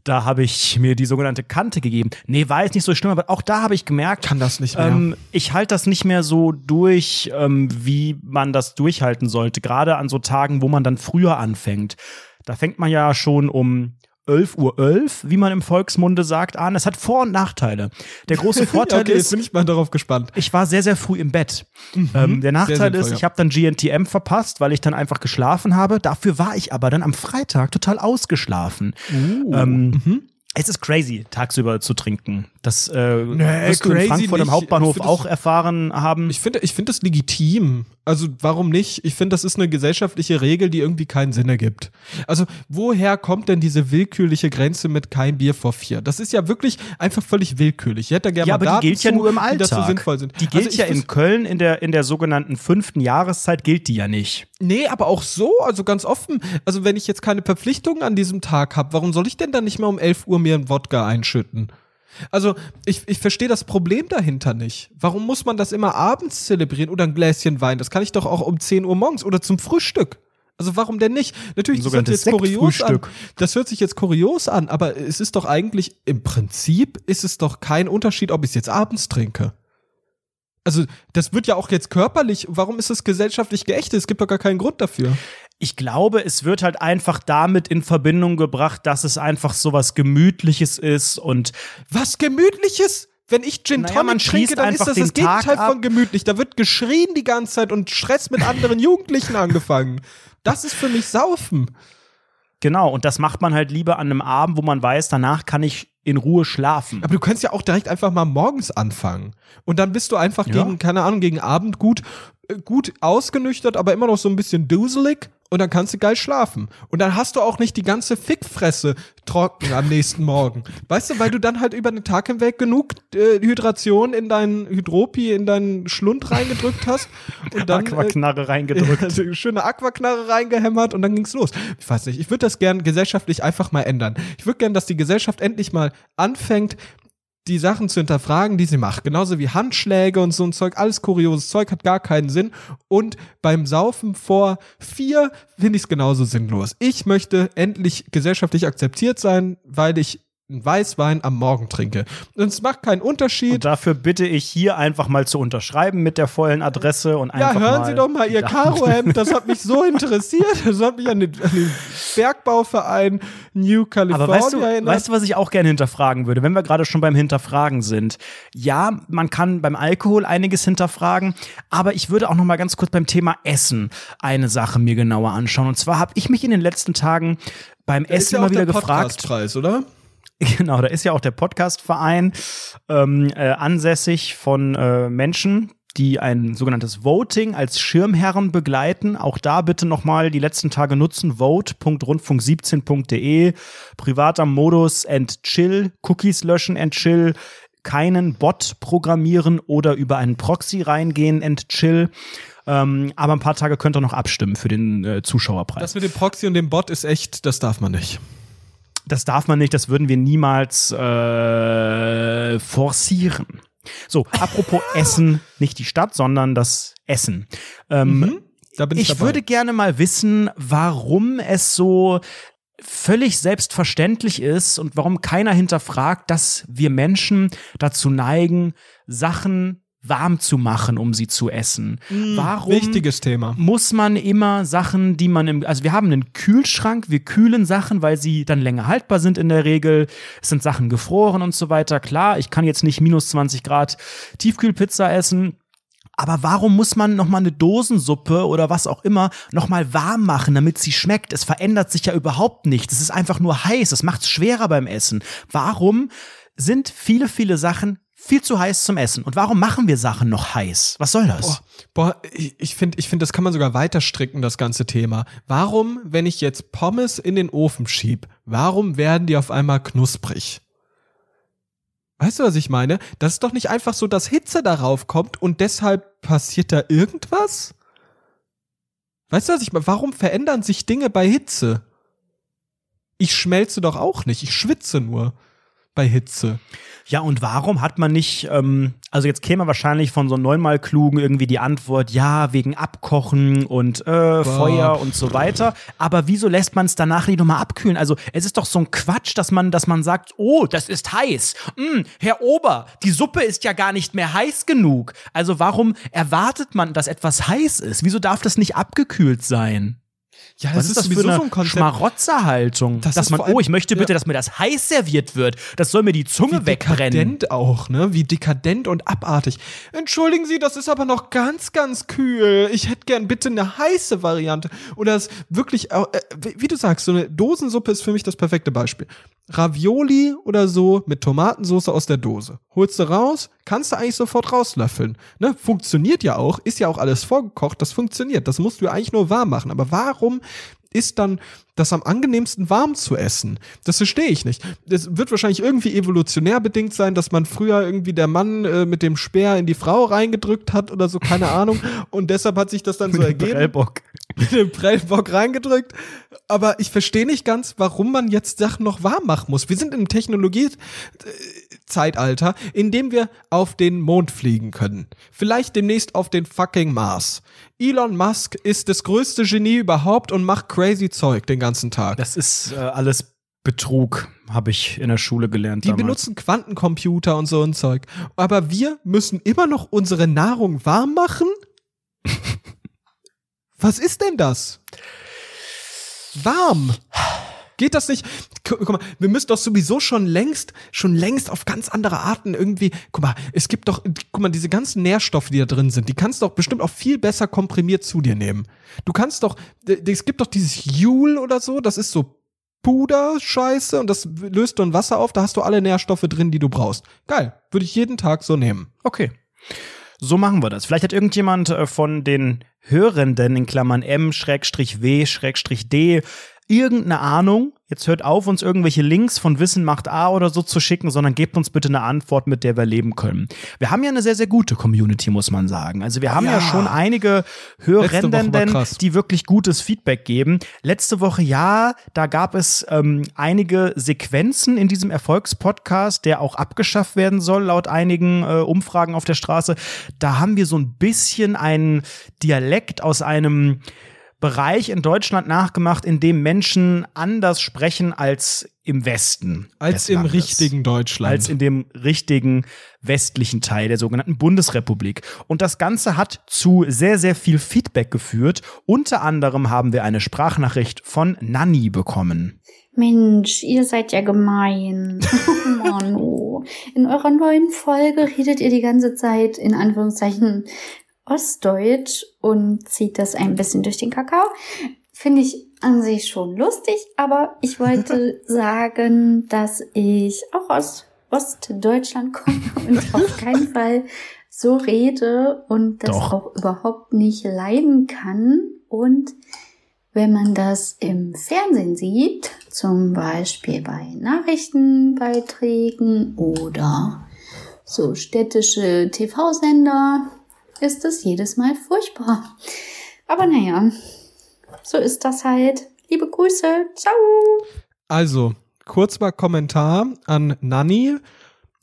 Speaker 2: Da habe ich mir die sogenannte Kante gegeben. Nee, war jetzt nicht so schlimm, aber auch da habe ich gemerkt,
Speaker 1: Kann das nicht mehr.
Speaker 2: Ähm, ich halte das nicht mehr so durch, ähm, wie man das durchhalten sollte. Gerade an so Tagen, wo man dann früher anfängt. Da fängt man ja schon um 11.11 Uhr, wie man im Volksmunde sagt, an. Es hat Vor- und Nachteile. Der große [LAUGHS] Vorteil
Speaker 1: okay, jetzt
Speaker 2: ist,
Speaker 1: bin ich mal darauf gespannt.
Speaker 2: ich war sehr, sehr früh im Bett. Ähm, der Nachteil
Speaker 1: sinnvoll,
Speaker 2: ist, ich habe dann GNTM verpasst, weil ich dann einfach geschlafen habe. Dafür war ich aber dann am Freitag total ausgeschlafen. Ähm, Es ist crazy, tagsüber zu trinken. Das äh,
Speaker 1: Nee,
Speaker 2: wirst du in Frankfurt
Speaker 1: nicht.
Speaker 2: am Hauptbahnhof auch
Speaker 1: das-
Speaker 2: erfahren haben.
Speaker 1: Ich finde, ich finde das legitim. Also warum nicht? Ich finde, das ist eine gesellschaftliche Regel, die irgendwie keinen Sinn ergibt. Also woher kommt denn diese willkürliche Grenze mit kein Bier vor vier? Das ist ja wirklich einfach völlig willkürlich. Ich hätte da gerne
Speaker 2: ja,
Speaker 1: mal
Speaker 2: aber die
Speaker 1: Daten
Speaker 2: gilt ja
Speaker 1: zu,
Speaker 2: nur im
Speaker 1: Die
Speaker 2: Alltag.
Speaker 1: dazu sinnvoll sind.
Speaker 2: Die gilt
Speaker 1: Also
Speaker 2: ja in Köln in der, in der sogenannten fünften Jahreszeit, gilt die ja nicht.
Speaker 1: Nee, aber auch so, also ganz offen. Also wenn ich jetzt keine Verpflichtungen an diesem Tag habe, warum soll ich denn dann nicht mehr um 11 Uhr mir einen Wodka einschütten? Also ich, ich verstehe das Problem dahinter nicht. Warum muss man das immer abends zelebrieren oder ein Gläschen Wein? Das kann ich doch auch um 10 Uhr morgens oder zum Frühstück. Also warum denn nicht? Natürlich, das hört jetzt kurios an. Das hört sich jetzt kurios an, aber es ist doch eigentlich, im Prinzip ist es doch kein Unterschied, ob ich es jetzt abends trinke. Also, das wird ja auch jetzt körperlich, warum ist es gesellschaftlich geächtet? Es gibt doch gar keinen Grund dafür.
Speaker 2: Ich glaube, es wird halt einfach damit in Verbindung gebracht, dass es einfach so was Gemütliches ist und
Speaker 1: Was Gemütliches? Wenn ich Gin
Speaker 2: Naja,
Speaker 1: Tonic trinke, dann ist das das
Speaker 2: Tag
Speaker 1: Gegenteil
Speaker 2: ab.
Speaker 1: von gemütlich. Da wird geschrien die ganze Zeit und Stress mit anderen Jugendlichen [LAUGHS] angefangen. Das ist für mich Saufen.
Speaker 2: genau, und das macht man halt lieber an einem Abend, wo man weiß, danach kann ich in Ruhe schlafen.
Speaker 1: Aber du kannst ja auch direkt einfach mal morgens anfangen. Und dann bist du einfach
Speaker 2: Ja.
Speaker 1: gegen, keine Ahnung, gegen Abend gut. Äh, gut ausgenüchtert, aber immer noch so ein bisschen duselig und dann kannst du geil schlafen. Und dann hast du auch nicht die ganze Fickfresse trocken am nächsten Morgen. [LAUGHS] Weißt du, weil du dann halt über den Tag hinweg genug äh, Hydration in deinen Hydropi, in deinen Schlund reingedrückt hast und dann
Speaker 2: Aquaknarre äh, reingedrückt. [LAUGHS]
Speaker 1: also schöne Aquaknarre reingehämmert und dann ging's los. Ich weiß nicht, ich würde das gern gesellschaftlich einfach mal ändern. Ich würde gern, dass die Gesellschaft endlich mal anfängt, die Sachen zu hinterfragen, die sie macht. Genauso wie Handschläge und so ein Zeug. Alles kurioses Zeug hat gar keinen Sinn. Und beim Saufen vor vier finde ich es genauso sinnlos. Ich möchte endlich gesellschaftlich akzeptiert sein, weil ich einen Weißwein am Morgen trinke. Und es macht keinen Unterschied.
Speaker 2: Und dafür bitte ich hier einfach mal zu unterschreiben mit der vollen Adresse und einfach
Speaker 1: Ja, hören Sie doch mal Ihr Karohemd, [LAUGHS] das hat mich so interessiert. Das hat mich an den, an den Bergbauverein New California
Speaker 2: Aber weißt du,
Speaker 1: erinnert.
Speaker 2: weißt du, was ich auch gerne hinterfragen würde, wenn wir gerade schon beim Hinterfragen sind? Ja, man kann beim Alkohol einiges hinterfragen, aber ich würde auch noch mal ganz kurz beim Thema Essen eine Sache mir genauer anschauen. Und zwar habe ich mich in den letzten Tagen beim
Speaker 1: Da
Speaker 2: Essen
Speaker 1: ja auch
Speaker 2: wieder
Speaker 1: der
Speaker 2: gefragt.
Speaker 1: Oder? [LAUGHS]
Speaker 2: Genau, da ist ja auch der Podcast-Verein ähm, äh, ansässig von äh, Menschen, die ein sogenanntes Voting als Schirmherren begleiten. Auch da bitte nochmal die letzten Tage nutzen. vote.rundfunk17.de. Privater Modus and chill. Cookies löschen and chill. Keinen Bot programmieren oder über einen Proxy reingehen and chill. Ähm, aber ein paar Tage könnt ihr noch abstimmen für den äh, Zuschauerpreis.
Speaker 1: Das mit dem Proxy und dem Bot ist echt, das darf man nicht.
Speaker 2: Das darf man nicht, das würden wir niemals äh, forcieren. So, apropos [LAUGHS] Essen, nicht die Stadt, sondern das Essen. Ähm,
Speaker 1: Da bin ich,
Speaker 2: ich würde gerne mal wissen, warum es so völlig selbstverständlich ist und warum keiner hinterfragt, dass wir Menschen dazu neigen, Sachen warm zu machen, um sie zu essen. warum
Speaker 1: Wichtiges Thema.
Speaker 2: muss man immer Sachen, die man im, also wir haben einen Kühlschrank, wir kühlen Sachen, weil sie dann länger haltbar sind in der Regel. Es sind Sachen gefroren und so weiter. Klar, ich kann jetzt nicht minus 20 Grad Tiefkühlpizza essen. Aber warum muss man noch mal eine Dosensuppe oder was auch immer noch mal warm machen, damit sie schmeckt? Es verändert sich ja überhaupt nichts. Es ist einfach nur heiß. Es macht es schwerer beim Essen. Warum sind viele, viele Sachen viel zu heiß zum Essen? Und warum machen wir Sachen noch heiß? Was soll das?
Speaker 1: Boah, boah ich, finde, ich find, das kann man sogar weiter stricken, das ganze Thema. Warum, wenn ich jetzt Pommes in den Ofen schieb, warum werden die auf einmal knusprig? Weißt du, was ich meine? Das ist doch nicht einfach so, dass Hitze darauf kommt und deshalb passiert da irgendwas? Weißt du, was ich meine? Warum verändern sich Dinge bei Hitze? Ich schmelze doch auch nicht, ich schwitze nur bei Hitze.
Speaker 2: Ja, und warum hat man nicht, ähm, also jetzt käme wahrscheinlich von so neunmal Klugen irgendwie die Antwort, ja, wegen Abkochen und äh, Feuer und so weiter. Aber wieso lässt man es danach nicht nochmal abkühlen? Also es ist doch so ein Quatsch, dass man, dass man sagt, oh, das ist heiß. Hm, Herr Ober, die Suppe ist ja gar nicht mehr heiß genug. Also warum erwartet man, dass etwas heiß ist? Wieso darf das nicht abgekühlt sein?
Speaker 1: Ja,
Speaker 2: Was ist das für eine Schmarotzerhaltung?
Speaker 1: Das
Speaker 2: dass man,
Speaker 1: allem-
Speaker 2: oh, ich möchte bitte,
Speaker 1: ja.
Speaker 2: dass mir das heiß serviert wird. Das soll mir die Zunge
Speaker 1: wie
Speaker 2: wegbrennen.
Speaker 1: dekadent auch, ne? Wie dekadent und abartig. Entschuldigen Sie, das ist aber noch ganz, ganz kühl. Ich hätte gern bitte eine heiße Variante. Oder es wirklich, äh, wie wie du sagst, so eine Dosensuppe ist für mich das perfekte Beispiel. Ravioli oder so mit Tomatensauce aus der Dose. Holst du raus, kannst du eigentlich sofort rauslöffeln. Ne? Funktioniert ja auch, ist ja auch alles vorgekocht, das funktioniert. Das musst du ja eigentlich nur warm machen. Aber warum ist dann das am angenehmsten warm zu essen? Das verstehe ich nicht. Das wird wahrscheinlich irgendwie evolutionär bedingt sein, dass man früher irgendwie der Mann äh, mit dem Speer in die Frau reingedrückt hat oder so, keine Ahnung. [LAUGHS] Und deshalb hat sich das dann so ergeben
Speaker 2: Prellbock.
Speaker 1: Mit dem Prellbock reingedrückt. Aber ich verstehe nicht ganz, warum man jetzt Sachen noch warm machen muss. Wir sind im Technologiezeitalter, in dem wir auf den Mond fliegen können. Vielleicht demnächst auf den fucking Mars. Elon Musk ist das größte Genie überhaupt und macht crazy Zeug den ganzen Tag.
Speaker 2: Das ist äh, alles Betrug, habe ich in der Schule gelernt.
Speaker 1: Die
Speaker 2: damals.
Speaker 1: benutzen Quantencomputer und so ein Zeug. Aber wir müssen immer noch unsere Nahrung warm machen? [LAUGHS] Was ist denn das? Warm. Geht das nicht? Gu- Guck mal, wir müssen doch sowieso schon längst, schon längst auf ganz andere Arten irgendwie. Guck mal, es gibt doch, guck mal, diese ganzen Nährstoffe, die da drin sind, die kannst du doch bestimmt auch viel besser komprimiert zu dir nehmen. Du kannst doch, es gibt doch dieses Joule oder so, das ist so Puder-Scheiße und das löst du in Wasser auf, da hast du alle Nährstoffe drin, die du brauchst. Geil, würde ich jeden Tag so nehmen.
Speaker 2: Okay. So machen wir das. Vielleicht hat irgendjemand äh, von den Hörenden in Klammern M-W-D irgendeine Ahnung. Jetzt hört auf, uns irgendwelche Links von Wissen macht A oder so zu schicken, sondern gebt uns bitte eine Antwort, mit der wir leben können. Wir haben ja eine sehr, sehr gute Community, muss man sagen. Also wir haben ja,
Speaker 1: Ja.
Speaker 2: schon einige Hörenden, die wirklich gutes Feedback geben. Letzte Woche, ja, da gab es ähm, einige Sequenzen in diesem Erfolgspodcast, der auch abgeschafft werden soll, laut einigen äh, Umfragen auf der Straße. Da haben wir so ein bisschen einen Dialekt aus einem Bereich in Deutschland nachgemacht, in dem Menschen anders sprechen als im Westen.
Speaker 1: Als
Speaker 2: des
Speaker 1: im
Speaker 2: Landes.
Speaker 1: richtigen Deutschland.
Speaker 2: Als in dem richtigen westlichen Teil der sogenannten Bundesrepublik. Und das Ganze hat zu sehr, sehr viel Feedback geführt. Unter anderem haben wir eine Sprachnachricht von Nanni bekommen.
Speaker 4: Mensch, ihr seid ja gemein. [LAUGHS] Mann, oh. In eurer neuen Folge redet ihr die ganze Zeit in Anführungszeichen Ostdeutsch und zieht das ein bisschen durch den Kakao. Finde ich an sich schon lustig, aber ich wollte [LAUGHS] sagen, dass ich auch aus Ostdeutschland komme und [LAUGHS] auf keinen Fall so rede und das
Speaker 2: Doch.
Speaker 4: auch überhaupt nicht leiden kann. Und wenn man das im Fernsehen sieht, zum Beispiel bei Nachrichtenbeiträgen oder so städtische TV-Sender, ist es jedes Mal furchtbar. Aber naja, so ist das halt. Liebe Grüße, ciao!
Speaker 1: Also, kurz mal Kommentar an Nanni.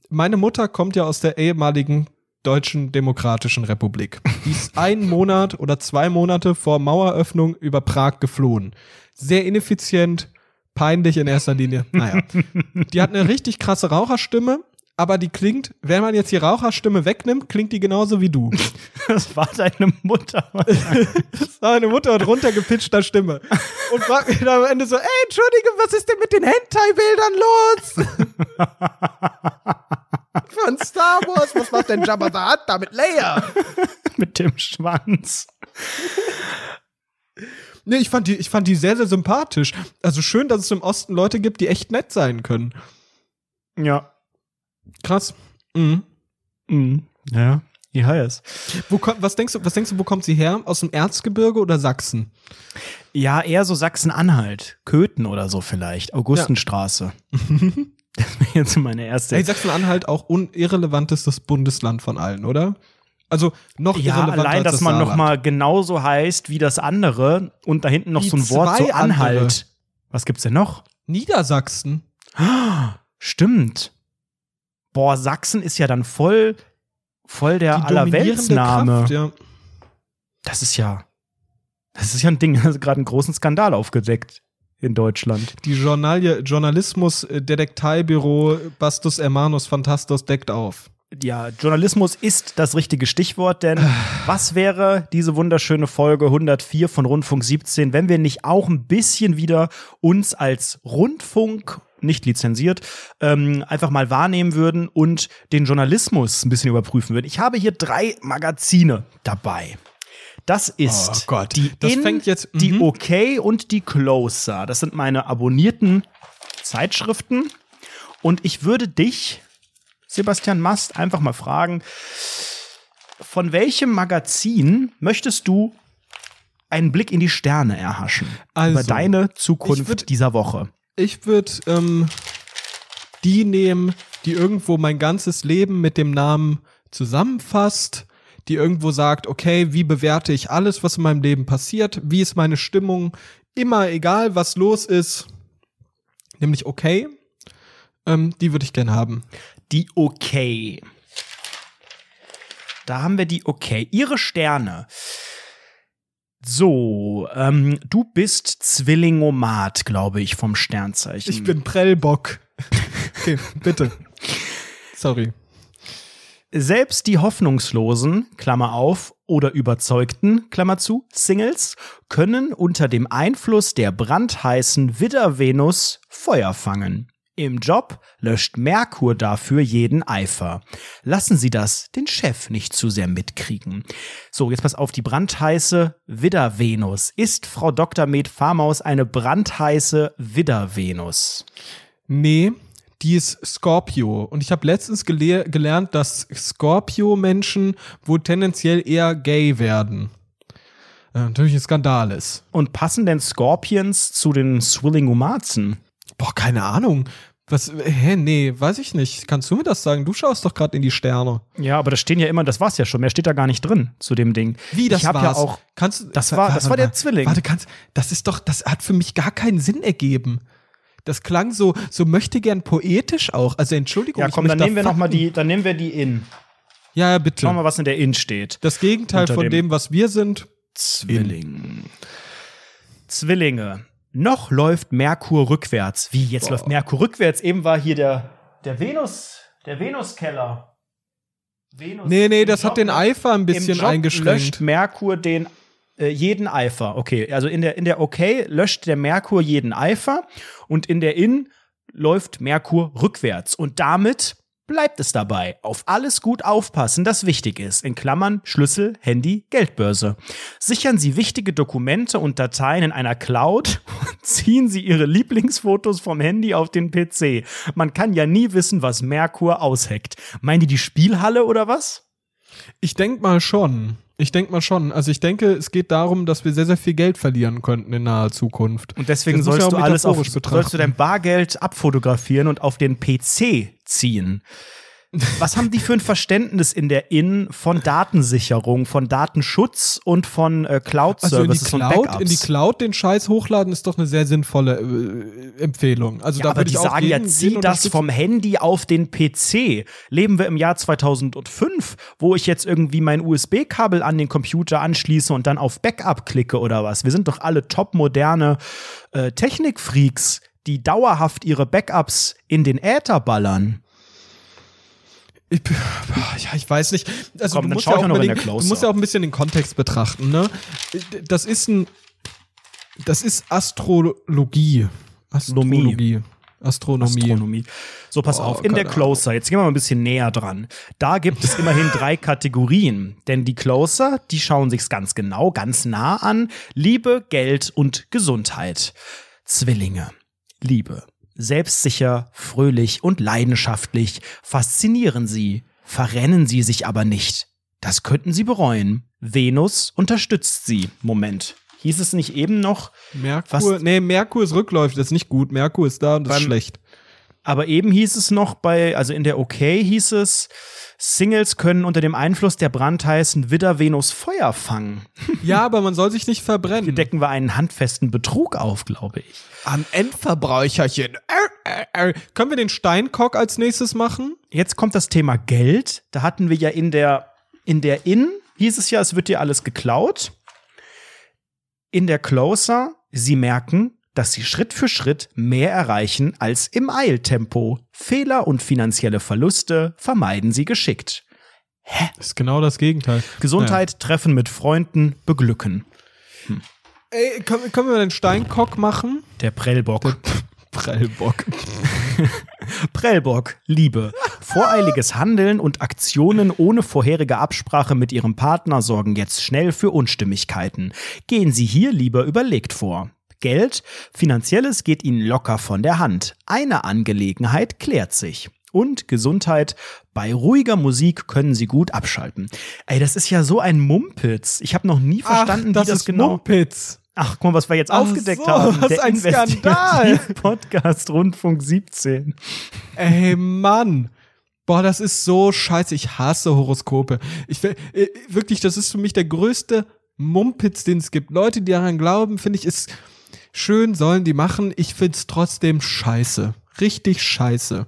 Speaker 1: Meine Mutter kommt ja aus der ehemaligen Deutschen Demokratischen Republik. Die ist [LAUGHS] einen Monat oder zwei Monate vor Maueröffnung über Prag geflohen. Sehr ineffizient, peinlich in erster Linie. Naja. [LAUGHS] Die hat eine richtig krasse Raucherstimme, aber die klingt, wenn man jetzt die Raucherstimme wegnimmt, klingt die genauso wie du. [LAUGHS]
Speaker 2: Das war deine Mutter.
Speaker 1: Das war meine Mutter mit runtergepitchter Stimme. Und fragt mich dann am Ende so, ey, Entschuldige, was ist denn mit den Hentai-Bildern los? [LAUGHS] Von Star Wars, was macht denn Jabba the Hutt da mit Leia?
Speaker 2: Mit dem Schwanz.
Speaker 1: Nee, ich fand, die, ich fand die sehr, sehr sympathisch. Also schön, dass es im Osten Leute gibt, die echt nett sein können.
Speaker 2: Ja.
Speaker 1: Krass. Mhm.
Speaker 2: Mhm. Ja. IHS.
Speaker 1: Wo, kommt- was, denkst du, was denkst du, wo kommt sie her? Aus dem Erzgebirge oder Sachsen?
Speaker 2: Ja, eher so Sachsen-Anhalt. Köthen oder so vielleicht. Augustenstraße. [LAUGHS] das wäre jetzt meine erste.
Speaker 1: Hey, Sachsen-Anhalt auch unirrelevantestes Bundesland von allen, oder? Also noch
Speaker 2: ja,
Speaker 1: irrelevanter
Speaker 2: allein,
Speaker 1: als
Speaker 2: dass
Speaker 1: das
Speaker 2: man noch
Speaker 1: Saarland.
Speaker 2: mal genauso heißt wie das andere und da hinten noch
Speaker 1: Die
Speaker 2: so ein Wort so Anhalt. Was gibt's denn noch?
Speaker 1: Niedersachsen. [GASPS]
Speaker 2: Stimmt. Boah, Sachsen ist ja dann voll, voll der Allerweltsname.
Speaker 1: Kraft, ja.
Speaker 2: Das ist ja, das ist ja ein Ding, [LAUGHS] das hat gerade einen großen Skandal aufgedeckt in Deutschland.
Speaker 1: Die Journalie, Journalismus äh, Detektivbüro Bastus Hermanus Phantastos deckt auf.
Speaker 2: Ja, Journalismus ist das richtige Stichwort, denn [SIGHS] was wäre diese wunderschöne Folge 104 von Rundfunk 17, wenn wir nicht auch ein bisschen wieder uns als Rundfunk nicht lizenziert, ähm, einfach mal wahrnehmen würden und den Journalismus ein bisschen überprüfen würden. Ich habe hier drei Magazine dabei. Das ist
Speaker 1: Oh Gott,
Speaker 2: die
Speaker 1: das
Speaker 2: In,
Speaker 1: fängt jetzt-
Speaker 2: die
Speaker 1: mhm.
Speaker 2: OK und die Closer. Das sind meine abonnierten Zeitschriften. Und ich würde dich, Sebastian Mast, einfach mal fragen, von welchem Magazin möchtest du einen Blick in die Sterne erhaschen?
Speaker 1: Also,
Speaker 2: über deine Zukunft
Speaker 1: würd-
Speaker 2: dieser Woche.
Speaker 1: Ich würde ähm, die nehmen, die irgendwo mein ganzes Leben mit dem Namen zusammenfasst, die irgendwo sagt, okay, wie bewerte ich alles, was in meinem Leben passiert, wie ist meine Stimmung, immer egal, was los ist, nämlich okay. Ähm, die würde ich gern haben.
Speaker 2: Die OK. Da haben wir die OK. Ihre Sterne. So, ähm, du bist Zwillingomat, glaube ich, vom Sternzeichen.
Speaker 1: Ich bin Prellbock. okay, bitte. Sorry.
Speaker 2: Selbst die hoffnungslosen, Klammer auf, oder überzeugten, Klammer zu, Singles, können unter dem Einfluss der brandheißen Widder-Venus Feuer fangen. Im Job löscht Merkur dafür jeden Eifer. Lassen Sie das den Chef nicht zu sehr mitkriegen. So, jetzt pass auf, die brandheiße Widder-Venus. Ist Frau Dr. Med Farmaus eine brandheiße Widder-Venus?
Speaker 1: Nee, die ist Scorpio. Und ich habe letztens gele gelernt, dass Scorpio-Menschen wohl tendenziell eher gay werden. Äh, natürlich ein Skandal ist.
Speaker 2: Und passen denn Scorpions zu den Swillingumazen?
Speaker 1: Boah, keine Ahnung. Was, hä, nee, weiß ich nicht. Kannst du mir das sagen? Du schaust doch gerade in die Sterne.
Speaker 2: Ja, aber da stehen ja immer, das war's ja schon, mehr steht da gar nicht drin zu dem Ding.
Speaker 1: Wie, das
Speaker 2: ich hab
Speaker 1: war's?
Speaker 2: ja auch,
Speaker 1: kannst, du-
Speaker 2: das war, das war der Zwilling.
Speaker 1: Warte, kannst, das ist doch, das hat für mich gar keinen Sinn ergeben. Das klang so, so möchte gern poetisch auch. Also Entschuldigung.
Speaker 2: ja, komm, dann nehmen wir
Speaker 1: da
Speaker 2: noch mal
Speaker 1: Fakten-
Speaker 2: die, dann nehmen wir die In.
Speaker 1: Ja, bitte.
Speaker 2: Schauen wir mal, was in der In steht.
Speaker 1: Das Gegenteil
Speaker 2: Unter
Speaker 1: von
Speaker 2: dem-
Speaker 1: dem, was wir sind.
Speaker 2: Zwilling. Zwillinge. Noch läuft Merkur rückwärts. Wie, jetzt läuft Merkur rückwärts? Eben war hier der, der Venus, der Venuskeller. Venus
Speaker 1: Nee, nee, das hat
Speaker 2: Job-
Speaker 1: den Eifer ein bisschen
Speaker 2: Im Job
Speaker 1: eingeschränkt.
Speaker 2: löscht Merkur den äh, jeden Eifer. Okay, also in der in der Okay löscht der Merkur jeden Eifer und in der In läuft Merkur rückwärts und damit bleibt es dabei. Auf alles gut aufpassen, das wichtig ist. In Klammern Schlüssel, Handy, Geldbörse. Sichern Sie wichtige Dokumente und Dateien in einer Cloud und [LAUGHS] ziehen Sie Ihre Lieblingsfotos vom Handy auf den PC. Man kann ja nie wissen, was Merkur ausheckt. Meinen die die Spielhalle oder was?
Speaker 1: Ich denk mal schon. Ich denk mal schon. Also ich denke, es geht darum, dass wir sehr, sehr viel Geld verlieren könnten in naher Zukunft.
Speaker 2: Und deswegen
Speaker 1: Das
Speaker 2: sollst
Speaker 1: ja
Speaker 2: du alles auf,
Speaker 1: betrachten.
Speaker 2: sollst du dein Bargeld abfotografieren und auf den PC ziehen. Was haben die für ein Verständnis in der In von Datensicherung, von Datenschutz und von äh,
Speaker 1: Also in die
Speaker 2: Cloud-Services und
Speaker 1: Cloud,
Speaker 2: Backups?
Speaker 1: in die Cloud den Scheiß hochladen ist doch eine sehr sinnvolle äh, Empfehlung. Also
Speaker 2: ja,
Speaker 1: da
Speaker 2: aber
Speaker 1: würde
Speaker 2: die
Speaker 1: ich auch
Speaker 2: sagen
Speaker 1: jeden,
Speaker 2: ja, zieh das vom Handy auf den PC. Leben wir im Jahr 2005, wo ich jetzt irgendwie mein USB-Kabel an den Computer anschließe und dann auf Backup klicke oder was? Wir sind doch alle topmoderne äh, Technikfreaks, die dauerhaft ihre Backups in den Äther ballern.
Speaker 1: Ich, ja, ich weiß nicht. Also
Speaker 2: Komm,
Speaker 1: du musst, ja auch
Speaker 2: noch in
Speaker 1: überlegen,
Speaker 2: der
Speaker 1: du musst ja auch ein bisschen den Kontext betrachten. Ne? Das ist ein, das ist Astrologie. Astrologie. Astronomie.
Speaker 2: Astronomie. So, pass
Speaker 1: Oh,
Speaker 2: auf, in der Closer, jetzt gehen wir mal ein bisschen näher dran. Da gibt es immerhin drei [LAUGHS] Kategorien. Denn die Closer, die schauen sich's ganz genau, ganz nah an. Liebe, Geld und Gesundheit. Zwillinge. Liebe. Selbstsicher, fröhlich und leidenschaftlich faszinieren sie, verrennen sie sich aber nicht. Das könnten sie bereuen. Venus unterstützt sie. Moment. Hieß es nicht eben noch,
Speaker 1: Merkur, nee, Merkur ist rückläufig, das ist nicht gut. Merkur ist da und das ist schlecht.
Speaker 2: Aber eben hieß es noch bei, also in der OK hieß es, Singles können unter dem Einfluss der brandheißen Widder Venus Feuer fangen. [LAUGHS]
Speaker 1: Ja, aber man soll sich nicht verbrennen.
Speaker 2: Hier decken wir einen handfesten Betrug auf, glaube ich.
Speaker 1: Am Endverbräucherchen. Äh, äh, äh. Können wir den Steinkock als nächstes machen?
Speaker 2: Jetzt kommt das Thema Geld. Da hatten wir ja in der, in der In hieß es ja, es wird dir alles geklaut. In der Closer, sie merken, dass sie Schritt für Schritt mehr erreichen als im Eiltempo. Fehler und finanzielle Verluste vermeiden sie geschickt.
Speaker 1: Das ist genau das Gegenteil.
Speaker 2: Gesundheit, Treffen mit Freunden, beglücken.
Speaker 1: Ey, können, können wir den Steinkock machen?
Speaker 2: Der Prellbock. [LAUGHS]
Speaker 1: Prellbock. [LAUGHS]
Speaker 2: Prellbock, Liebe. Voreiliges Handeln und Aktionen ohne vorherige Absprache mit Ihrem Partner sorgen jetzt schnell für Unstimmigkeiten. Gehen Sie hier lieber überlegt vor. Geld, finanzielles geht Ihnen locker von der Hand. Eine Angelegenheit klärt sich. Und Gesundheit, bei ruhiger Musik können Sie gut abschalten. Ey, das ist ja so ein Mumpitz. Ich habe noch nie verstanden,
Speaker 1: Ach, das
Speaker 2: wie das
Speaker 1: ist
Speaker 2: genau.
Speaker 1: Mumpitz.
Speaker 2: Ach, guck mal, was wir jetzt
Speaker 1: Ach
Speaker 2: aufgedeckt
Speaker 1: so,
Speaker 2: haben.
Speaker 1: was ein Skandal.
Speaker 2: Podcast Rundfunk 17.
Speaker 1: Ey, Mann. Boah, das ist so scheiße. Ich hasse Horoskope. Ich äh, wirklich, das ist für mich der größte Mumpitz, den es gibt. Leute, die daran glauben, finde ich, ist schön, sollen die machen. Ich find's trotzdem scheiße. Richtig scheiße.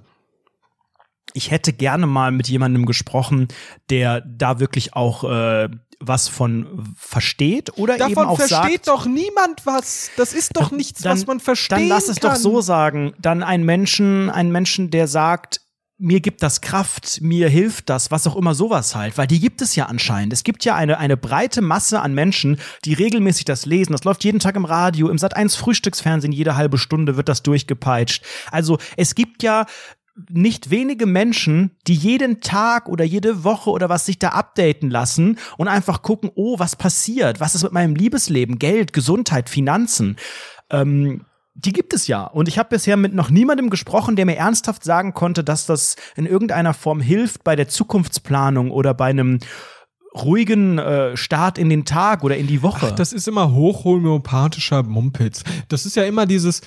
Speaker 2: Ich hätte gerne mal mit jemandem gesprochen, der da wirklich auch äh, was von versteht oder eben
Speaker 1: Davon
Speaker 2: auch
Speaker 1: versteht
Speaker 2: sagt,
Speaker 1: doch niemand was. Das ist doch nichts, was man verstehen
Speaker 2: Dann lass es
Speaker 1: kann.
Speaker 2: doch so sagen. Dann ein Menschen, ein Menschen, der sagt, mir gibt das Kraft, mir hilft das, was auch immer sowas halt, weil die gibt es ja anscheinend. Es gibt ja eine, eine breite Masse an Menschen, die regelmäßig das lesen. Das läuft jeden Tag im Radio, im Sat1 Frühstücksfernsehen, jede halbe Stunde wird das durchgepeitscht. Also es gibt ja nicht wenige Menschen, die jeden Tag oder jede Woche oder was sich da updaten lassen und einfach gucken, oh, was passiert? Was ist mit meinem Liebesleben? Geld, Gesundheit, Finanzen? Ähm, die gibt es ja. Und ich habe bisher mit noch niemandem gesprochen, der mir ernsthaft sagen konnte, dass das in irgendeiner Form hilft bei der Zukunftsplanung oder bei einem ruhigen äh, Start in den Tag oder in die Woche.
Speaker 1: Ach, das ist immer hochhomöopathischer Mumpitz. Das ist ja immer dieses,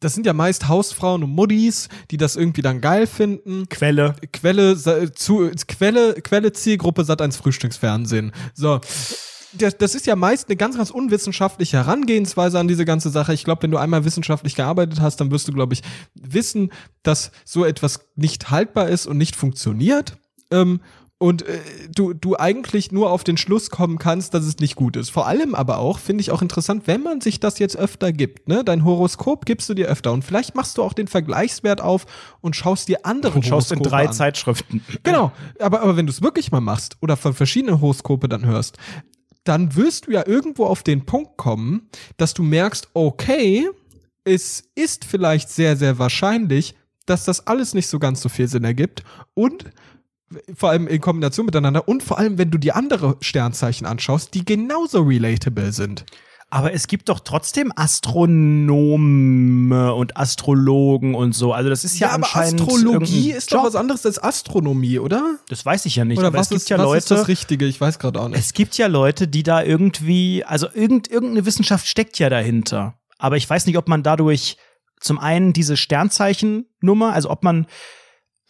Speaker 1: das sind ja meist Hausfrauen und Muddis, die das irgendwie dann geil finden.
Speaker 2: Quelle.
Speaker 1: Quelle, zu, Quelle, Quelle Zielgruppe Sat1 Frühstücksfernsehen. So. Das, das ist ja meist eine ganz, ganz unwissenschaftliche Herangehensweise an diese ganze Sache. Ich glaube, wenn du einmal wissenschaftlich gearbeitet hast, dann wirst du, glaube ich, wissen, dass so etwas nicht haltbar ist und nicht funktioniert. Ähm, und äh, du, du eigentlich nur auf den Schluss kommen kannst, dass es nicht gut ist. Vor allem aber auch, finde ich auch interessant, wenn man sich das jetzt öfter gibt, ne? Dein Horoskop gibst du dir öfter und vielleicht machst du auch den Vergleichswert auf und schaust dir andere
Speaker 2: Und schaust in
Speaker 1: Horoskope
Speaker 2: drei
Speaker 1: an.
Speaker 2: Zeitschriften.
Speaker 1: Genau, aber, aber wenn du es wirklich mal machst oder von verschiedenen Horoskope dann hörst, dann wirst du ja irgendwo auf den Punkt kommen, dass du merkst, okay, es ist vielleicht sehr, sehr wahrscheinlich, dass das alles nicht so ganz so viel Sinn ergibt und vor allem in Kombination miteinander und vor allem, wenn du die andere Sternzeichen anschaust, die genauso relatable sind.
Speaker 2: Aber es gibt doch trotzdem Astronomen und Astrologen und so. Also das ist ja,
Speaker 1: aber
Speaker 2: anscheinend
Speaker 1: Astrologie ist doch was anderes als Astronomie, oder?
Speaker 2: Das weiß ich ja nicht.
Speaker 1: Oder
Speaker 2: aber
Speaker 1: was,
Speaker 2: es gibt
Speaker 1: ist,
Speaker 2: ja
Speaker 1: was
Speaker 2: Leute,
Speaker 1: ist das Richtige? Ich weiß gerade auch nicht.
Speaker 2: es gibt ja Leute, die da irgendwie, also irgend, irgendeine Wissenschaft steckt ja dahinter. Aber ich weiß nicht, ob man dadurch zum einen diese Sternzeichennummer, also ob man,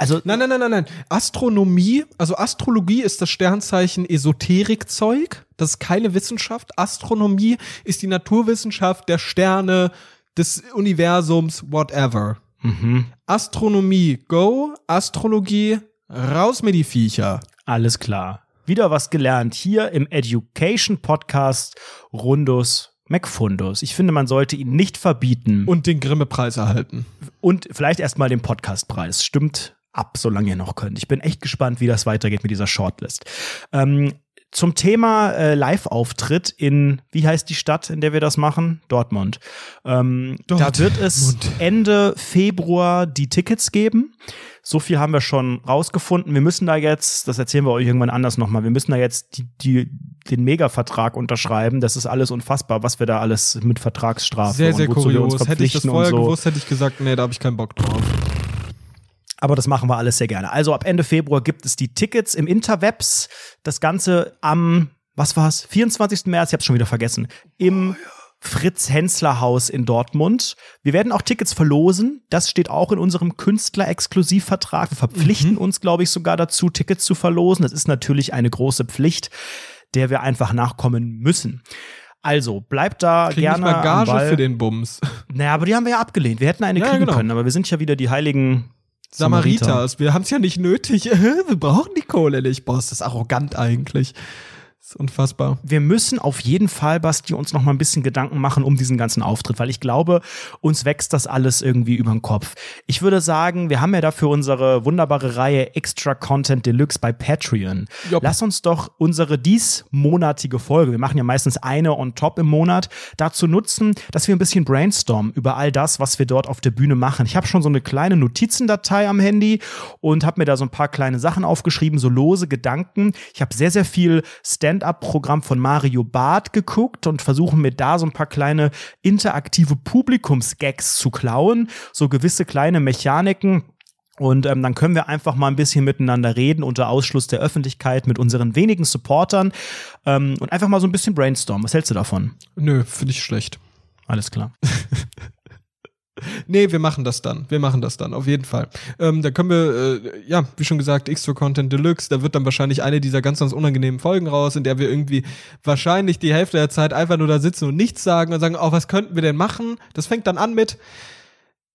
Speaker 2: also
Speaker 1: Nein, nein, nein, nein, nein. Astronomie, also Astrologie ist das Sternzeichen Esoterikzeug. Das ist keine Wissenschaft. Astronomie ist die Naturwissenschaft der Sterne, des Universums, whatever.
Speaker 2: mhm,
Speaker 1: Astronomie, go. Astrologie, raus mit die Viecher.
Speaker 2: alles klar. Wieder was gelernt hier im Education Podcast Rundus McFundus. Ich finde, man sollte ihn nicht verbieten.
Speaker 1: Und den Grimme-Preis erhalten.
Speaker 2: Und vielleicht erstmal den Podcastpreis. Stimmt ab, solange ihr noch könnt. Ich bin echt gespannt, wie das weitergeht mit dieser Shortlist. Ähm, zum Thema äh, Live-Auftritt in, wie heißt die Stadt, in der wir das machen? Dortmund. Ähm, da wird es
Speaker 1: Dortmund.
Speaker 2: Ende Februar die Tickets geben. So viel haben wir schon rausgefunden. Wir müssen da jetzt, das erzählen wir euch irgendwann anders nochmal, wir müssen da jetzt die, die, den Mega-Vertrag unterschreiben. Das ist alles unfassbar, was wir da alles mit Vertragsstrafe
Speaker 1: Sehr, sehr
Speaker 2: und wozu wir uns
Speaker 1: kurios. Hätte ich das vorher
Speaker 2: so.
Speaker 1: gewusst, hätte ich gesagt, nee, da habe ich keinen Bock drauf.
Speaker 2: Aber das machen wir alles sehr gerne. Also ab Ende Februar gibt es die Tickets im Interwebs. Das Ganze am, was war's? 24. März, ich hab's schon wieder vergessen. Im Fritz-Hensler-Haus in Dortmund. Wir werden auch Tickets verlosen. Das steht auch in unserem Künstler-Exklusivvertrag. Wir verpflichten uns, glaube ich, sogar dazu, Tickets zu verlosen. Das ist natürlich eine große Pflicht, der wir einfach nachkommen müssen. Also, bleibt da
Speaker 1: Krieg
Speaker 2: gerne
Speaker 1: nicht mal Gage für den Bums.
Speaker 2: Naja, aber die haben wir ja abgelehnt. Wir hätten eine
Speaker 1: Ja,
Speaker 2: kriegen
Speaker 1: genau.
Speaker 2: können, aber wir sind ja wieder die heiligen
Speaker 1: Samariters, wir haben es ja nicht nötig. [LAUGHS] wir brauchen die Kohle nicht. Boah, ist das arrogant eigentlich. Ist unfassbar.
Speaker 2: wir müssen auf jeden Fall, Basti, uns noch mal ein bisschen Gedanken machen um diesen ganzen Auftritt, weil ich glaube, uns wächst das alles irgendwie über den Kopf. Ich würde sagen, wir haben ja dafür unsere wunderbare Reihe Extra Content Deluxe bei Patreon.
Speaker 1: Jopp.
Speaker 2: Lass uns doch unsere diesmonatige Folge, wir machen ja meistens eine on top im Monat, dazu nutzen, dass wir ein bisschen brainstormen über all das, was wir dort auf der Bühne machen. Ich habe schon so eine kleine Notizendatei am Handy und habe mir da so ein paar kleine Sachen aufgeschrieben, so lose Gedanken. Ich habe sehr, sehr viel Stand-up-Programm von Mario Barth geguckt und versuche mir da so ein paar kleine interaktive Publikumsgags zu klauen, so gewisse kleine Mechaniken. Und ähm, dann können wir einfach mal ein bisschen miteinander reden unter Ausschluss der Öffentlichkeit mit unseren wenigen Supportern ähm, und einfach mal so ein bisschen brainstormen. Was hältst du davon?
Speaker 1: Nö, finde ich schlecht.
Speaker 2: Alles klar. [LAUGHS]
Speaker 1: Nee, wir machen das dann. Wir machen das dann, auf jeden Fall. Ähm, da können wir, äh, ja, wie schon gesagt, Extra Content Deluxe, da wird dann wahrscheinlich eine dieser ganz, ganz unangenehmen Folgen raus, in der wir irgendwie wahrscheinlich die Hälfte der Zeit einfach nur da sitzen und nichts sagen und sagen, oh, was könnten wir denn machen? Das fängt dann an mit,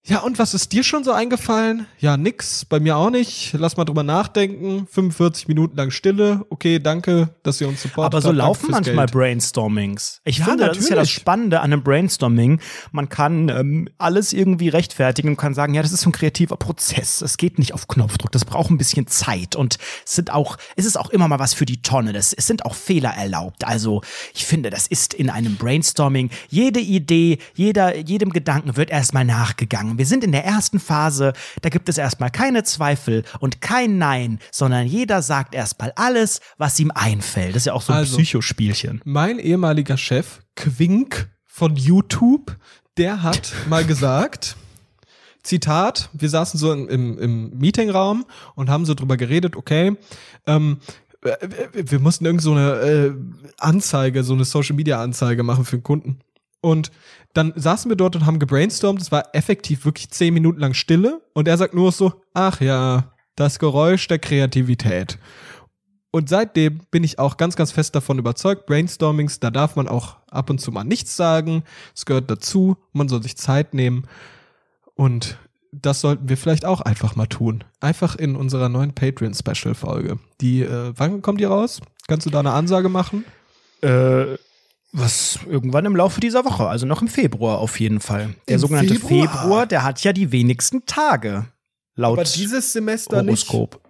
Speaker 1: ja, und was ist dir schon so eingefallen? Ja, nix, bei mir auch nicht. Lass mal drüber nachdenken. 45 Minuten lang Stille. Okay, danke, dass ihr uns supportet
Speaker 2: Aber so
Speaker 1: habt.
Speaker 2: Laufen manchmal
Speaker 1: Geld.
Speaker 2: Brainstormings. Ich
Speaker 1: Ja,
Speaker 2: finde, das ist ja das
Speaker 1: natürlich.
Speaker 2: Spannende an einem Brainstorming. Man kann ähm, alles irgendwie rechtfertigen und kann sagen, ja, das ist so ein kreativer Prozess. Es geht nicht auf Knopfdruck. Das braucht ein bisschen Zeit. Und es sind auch, es ist auch immer mal was für die Tonne. Das, es sind auch Fehler erlaubt. Also, ich finde, das ist in einem Brainstorming jede Idee, jeder, jedem Gedanken wird erstmal nachgegangen. Wir sind in der ersten Phase, da gibt es erstmal keine Zweifel und kein Nein, sondern jeder sagt erstmal alles, was ihm einfällt. Das ist ja auch so ein
Speaker 1: Also-
Speaker 2: Psychospielchen.
Speaker 1: Mein ehemaliger Chef, Quink von YouTube, der hat [LAUGHS] mal gesagt, Zitat, wir saßen so im, im, Meetingraum und haben so drüber geredet, okay, ähm, äh, wir mussten irgend so eine äh, Anzeige, so eine Social Media Anzeige machen für den Kunden. Und dann saßen wir dort und haben gebrainstormt. Es war effektiv wirklich zehn Minuten lang Stille. Und er sagt nur so, ach ja, das Geräusch der Kreativität. Und seitdem bin ich auch ganz, ganz fest davon überzeugt, Brainstormings, da darf man auch ab und zu mal nichts sagen. Es gehört dazu. Man soll sich Zeit nehmen. Und das sollten wir vielleicht auch einfach mal tun. Einfach in unserer neuen Patreon-Special-Folge. Die, äh, wann kommt die raus? Kannst du da eine Ansage machen?
Speaker 2: Äh, was irgendwann im Laufe dieser Woche, also noch im Februar auf jeden Fall. Der
Speaker 1: Im
Speaker 2: sogenannte
Speaker 1: Februar?
Speaker 2: Februar? der hat ja die wenigsten Tage. Laut
Speaker 1: Aber dieses Semester nicht.
Speaker 2: Horoskop.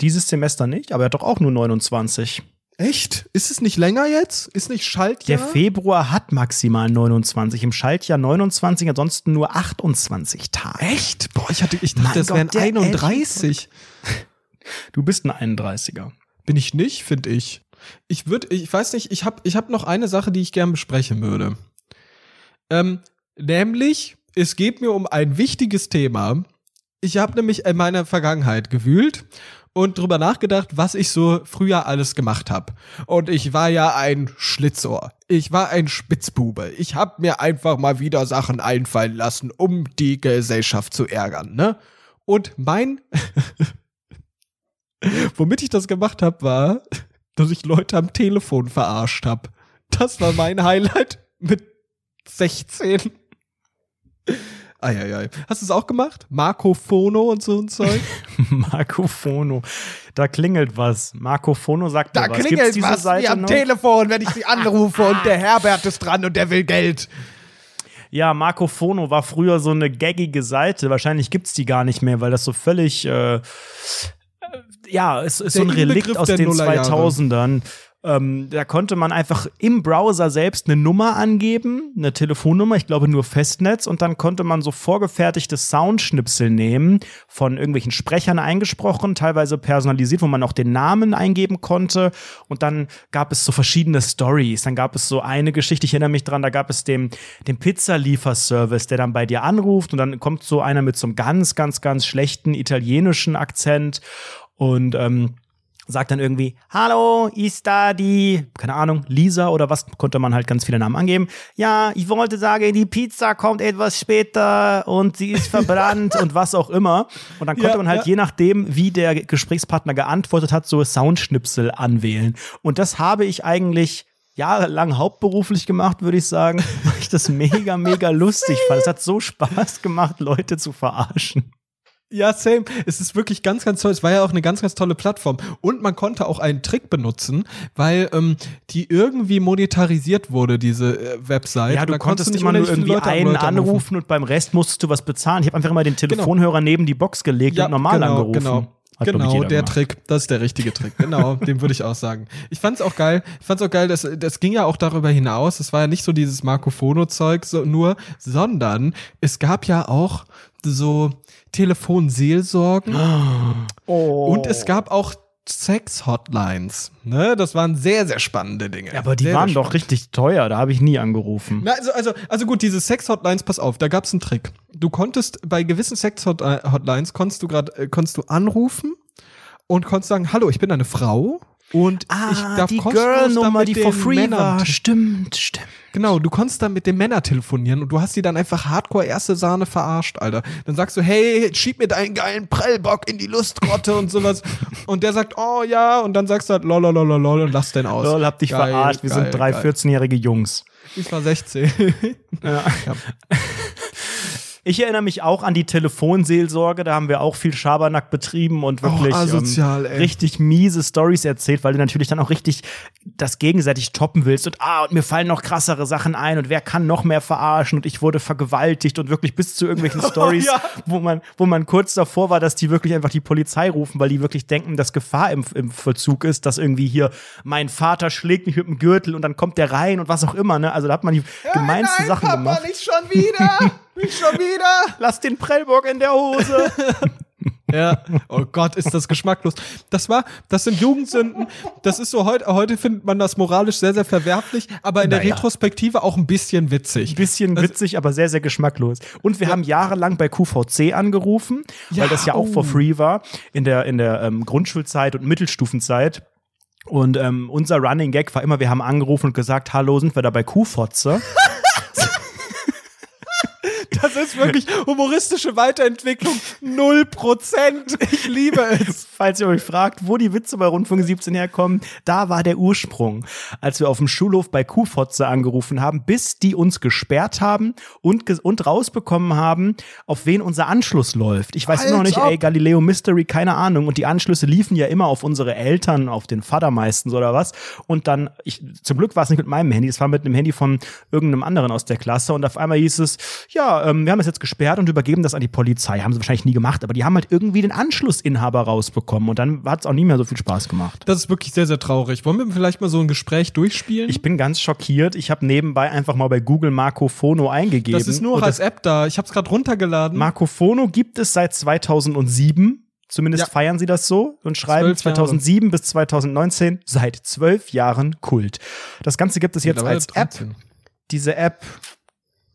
Speaker 2: Dieses Semester nicht, aber er hat doch auch nur 29.
Speaker 1: Echt? Ist es nicht länger jetzt? Ist nicht Schaltjahr?
Speaker 2: Der Februar hat maximal 29, im Schaltjahr 29, ansonsten nur 28 Tage.
Speaker 1: Echt? Boah, ich hatte, ich dachte, das wären
Speaker 2: der
Speaker 1: 31.
Speaker 2: Du bist ein 31er.
Speaker 1: Bin ich nicht, finde ich. Ich würde, ich weiß nicht, ich habe ich hab noch eine Sache, die ich gern besprechen würde. Ähm, nämlich, es geht mir um ein wichtiges Thema. Ich habe nämlich in meiner Vergangenheit gewühlt und drüber nachgedacht, was ich so früher alles gemacht habe. Und ich war ja ein Schlitzohr. Ich war ein Spitzbube. Ich habe mir einfach mal wieder Sachen einfallen lassen, um die Gesellschaft zu ärgern, ne? Und mein [LAUGHS] Womit ich das gemacht habe, war, dass ich Leute am Telefon verarscht habe. Das war mein Highlight mit 16. Eieiei. Hast du es auch gemacht? Marco Fono und so ein Zeug? [LAUGHS]
Speaker 2: Marco Fono. Da klingelt was. Marco Fono sagt
Speaker 1: Da
Speaker 2: mir was. Gibt's
Speaker 1: klingelt
Speaker 2: diese
Speaker 1: was
Speaker 2: Seite
Speaker 1: wie am
Speaker 2: noch?
Speaker 1: Telefon, wenn ich sie anrufe und der Herbert ist dran und der will Geld.
Speaker 2: Ja, Marco Fono war früher so eine gaggige Seite. Wahrscheinlich gibt's die gar nicht mehr, weil das so völlig, äh, ja, es ist so ein Relikt aus den
Speaker 1: Nullerjahre.
Speaker 2: 2000ern. Ähm, da konnte man einfach im Browser selbst eine Nummer angeben, eine Telefonnummer, ich glaube nur Festnetz, und dann konnte man so vorgefertigte Soundschnipsel nehmen, von irgendwelchen Sprechern eingesprochen, teilweise personalisiert, wo man auch den Namen eingeben konnte. Und dann gab es so verschiedene Stories. Dann gab es so eine Geschichte, ich erinnere mich dran, da gab es den, den Pizzalieferservice, der dann bei dir anruft und dann kommt so einer mit so einem ganz, ganz, ganz schlechten italienischen Akzent und ähm, sagt dann irgendwie, hallo, ist da die, keine Ahnung, Lisa oder was, konnte man halt ganz viele Namen angeben. Ja, ich wollte sagen, die Pizza kommt etwas später und sie ist verbrannt [LAUGHS] und was auch immer. Und dann konnte
Speaker 1: Ja,
Speaker 2: man halt
Speaker 1: ja.
Speaker 2: je nachdem, wie der Gesprächspartner geantwortet hat, so Soundschnipsel anwählen. Und das habe ich eigentlich jahrelang hauptberuflich gemacht, würde ich sagen, [LAUGHS] weil ich das mega, mega lustig fand. Es hat so Spaß gemacht, Leute zu verarschen.
Speaker 1: Ja, same. Es ist wirklich ganz, ganz toll. Es war ja auch eine ganz, ganz tolle Plattform. Und man konnte auch einen Trick benutzen, weil ähm, die irgendwie monetarisiert wurde, diese äh, Website.
Speaker 2: Ja, du konntest
Speaker 1: nicht
Speaker 2: immer nur irgendwie
Speaker 1: Leute-
Speaker 2: einen
Speaker 1: anrufen.
Speaker 2: anrufen und beim Rest musstest du was bezahlen. Ich habe einfach immer den Telefonhörer neben die Box gelegt und normal
Speaker 1: genau,
Speaker 2: angerufen.
Speaker 1: Genau,
Speaker 2: Hat,
Speaker 1: genau der
Speaker 2: gemacht.
Speaker 1: Trick. Das ist der richtige Trick. Genau, [LAUGHS] den würde ich auch sagen. Ich fand's auch geil. Ich fand's auch geil, dass das ging ja auch darüber hinaus. Es war ja nicht so dieses Marco Fono Zeug so, nur, sondern es gab ja auch so Telefonseelsorgen
Speaker 2: Oh.
Speaker 1: und es gab auch Sex-Hotlines. Ne? Das waren sehr, sehr spannende Dinge.
Speaker 2: Ja, aber die
Speaker 1: sehr,
Speaker 2: waren
Speaker 1: sehr
Speaker 2: doch richtig teuer. Da habe ich nie angerufen.
Speaker 1: Na, also, also, also gut, diese Sex-Hotlines, pass auf, da gab's einen Trick. Du konntest bei gewissen Sex-Hotlines konntest du gerade, äh, konntest du anrufen und konntest sagen, hallo, ich bin eine Frau und ich darf
Speaker 2: Ah, die Girl-Nummer, die for free
Speaker 1: Männern
Speaker 2: war. Stimmt, stimmt.
Speaker 1: Genau, du konntest dann mit den Männern telefonieren und du hast die dann einfach hardcore erste Sahne verarscht, Alter. Dann sagst du, hey, schieb mir deinen geilen Prellbock in die Lustgrotte und sowas. [LAUGHS] Und der sagt, oh ja, und dann sagst du halt lololololol und lass den aus.
Speaker 2: Lol, hab dich
Speaker 1: Geil,
Speaker 2: verarscht. Wir
Speaker 1: geil,
Speaker 2: sind drei
Speaker 1: geil.
Speaker 2: 14-jährige Jungs.
Speaker 1: Ich war 16.
Speaker 2: Ja. [LAUGHS] Ich erinnere mich auch an die Telefonseelsorge, da haben wir auch viel Schabernack betrieben und wirklich
Speaker 1: asozial,
Speaker 2: ähm, richtig miese Stories erzählt, weil du natürlich dann auch richtig das gegenseitig toppen willst und ah, und mir fallen noch krassere Sachen ein und wer kann noch mehr verarschen und ich wurde vergewaltigt und wirklich bis zu irgendwelchen [LAUGHS] Stories,
Speaker 1: ja.
Speaker 2: wo man, wo man kurz davor war, dass die wirklich einfach die Polizei rufen, weil die wirklich denken, dass Gefahr im, im Vollzug ist, dass irgendwie hier mein Vater schlägt mich mit dem Gürtel und dann kommt der rein und was auch immer, ne? Also da hat man die gemeinsten Sachen gemacht.
Speaker 1: nicht schon wieder! [LAUGHS] Nicht schon wieder!
Speaker 2: Lass den Prellbock in der Hose. [LAUGHS]
Speaker 1: Ja, oh Gott, ist das geschmacklos. Das war, das sind Jugendsünden. Das ist so heute, heute findet man das moralisch sehr, sehr verwerflich, aber in der
Speaker 2: Naja.
Speaker 1: Retrospektive auch ein bisschen witzig.
Speaker 2: Ein bisschen
Speaker 1: Also-
Speaker 2: witzig, aber sehr, sehr geschmacklos. Und wir haben jahrelang bei QVC angerufen,
Speaker 1: Ja,
Speaker 2: weil das ja auch for
Speaker 1: oh.
Speaker 2: free war in der, in der ähm, Grundschulzeit und Mittelstufenzeit. Und ähm, unser Running Gag war immer, wir haben angerufen und gesagt, hallo, sind wir da bei Kuhfotze? [LAUGHS]
Speaker 1: Das ist wirklich humoristische Weiterentwicklung. Null Prozent. Ich liebe es.
Speaker 2: Falls ihr euch fragt, wo die Witze bei Rundfunk 17 herkommen, da war der Ursprung, als wir auf dem Schulhof bei Kuhfotze angerufen haben, bis die uns gesperrt haben und, und rausbekommen haben, auf wen unser Anschluss läuft. Ich weiß immer noch
Speaker 1: Als
Speaker 2: nicht,
Speaker 1: ob.
Speaker 2: ey, Galileo Mystery, keine Ahnung. Und die Anschlüsse liefen ja immer auf unsere Eltern, auf den Vater meistens oder was. Und dann, ich, zum Glück war es nicht mit meinem Handy, es war mit einem Handy von irgendeinem anderen aus der Klasse. Und auf einmal hieß es, ja, ähm, wir haben es jetzt gesperrt und übergeben das an die Polizei. Haben sie wahrscheinlich nie gemacht, aber die haben halt irgendwie den Anschlussinhaber rausbekommen. Und dann hat es auch nie mehr so viel Spaß gemacht.
Speaker 1: Das ist wirklich sehr, sehr traurig. Wollen wir vielleicht mal so ein Gespräch durchspielen?
Speaker 2: Ich bin ganz schockiert. Ich habe nebenbei einfach mal bei Google Marco Fono eingegeben.
Speaker 1: das ist nur
Speaker 2: Und
Speaker 1: als App da. Ich habe es gerade runtergeladen.
Speaker 2: Marco Fono gibt es seit 2007. Zumindest
Speaker 1: Ja.
Speaker 2: feiern sie das so und schreiben
Speaker 1: Zwölf Jahre.
Speaker 2: 2007 bis 2019 seit zwölf Jahren Kult. Das Ganze gibt es jetzt als App.
Speaker 1: 13.
Speaker 2: Diese App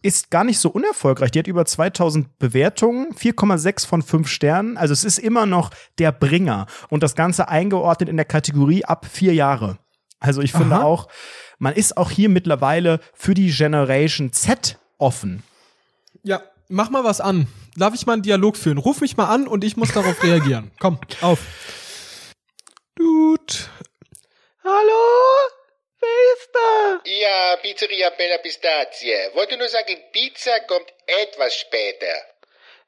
Speaker 2: ist gar nicht so unerfolgreich. Die hat über 2000 Bewertungen, 4,6 von 5 Sternen. Also es ist immer noch der Bringer. Und das Ganze eingeordnet in der Kategorie ab vier Jahre. Also ich finde
Speaker 1: Aha.
Speaker 2: auch, man ist auch hier mittlerweile für die Generation Z offen.
Speaker 1: Ja, mach mal was an. Darf ich mal einen Dialog führen? Ruf mich mal an und ich muss darauf reagieren. Komm, auf. Dude. Hallo? Wer ist da?
Speaker 3: Ja, Pizzeria Bella Pistazie. Wollte nur sagen, Pizza kommt etwas später.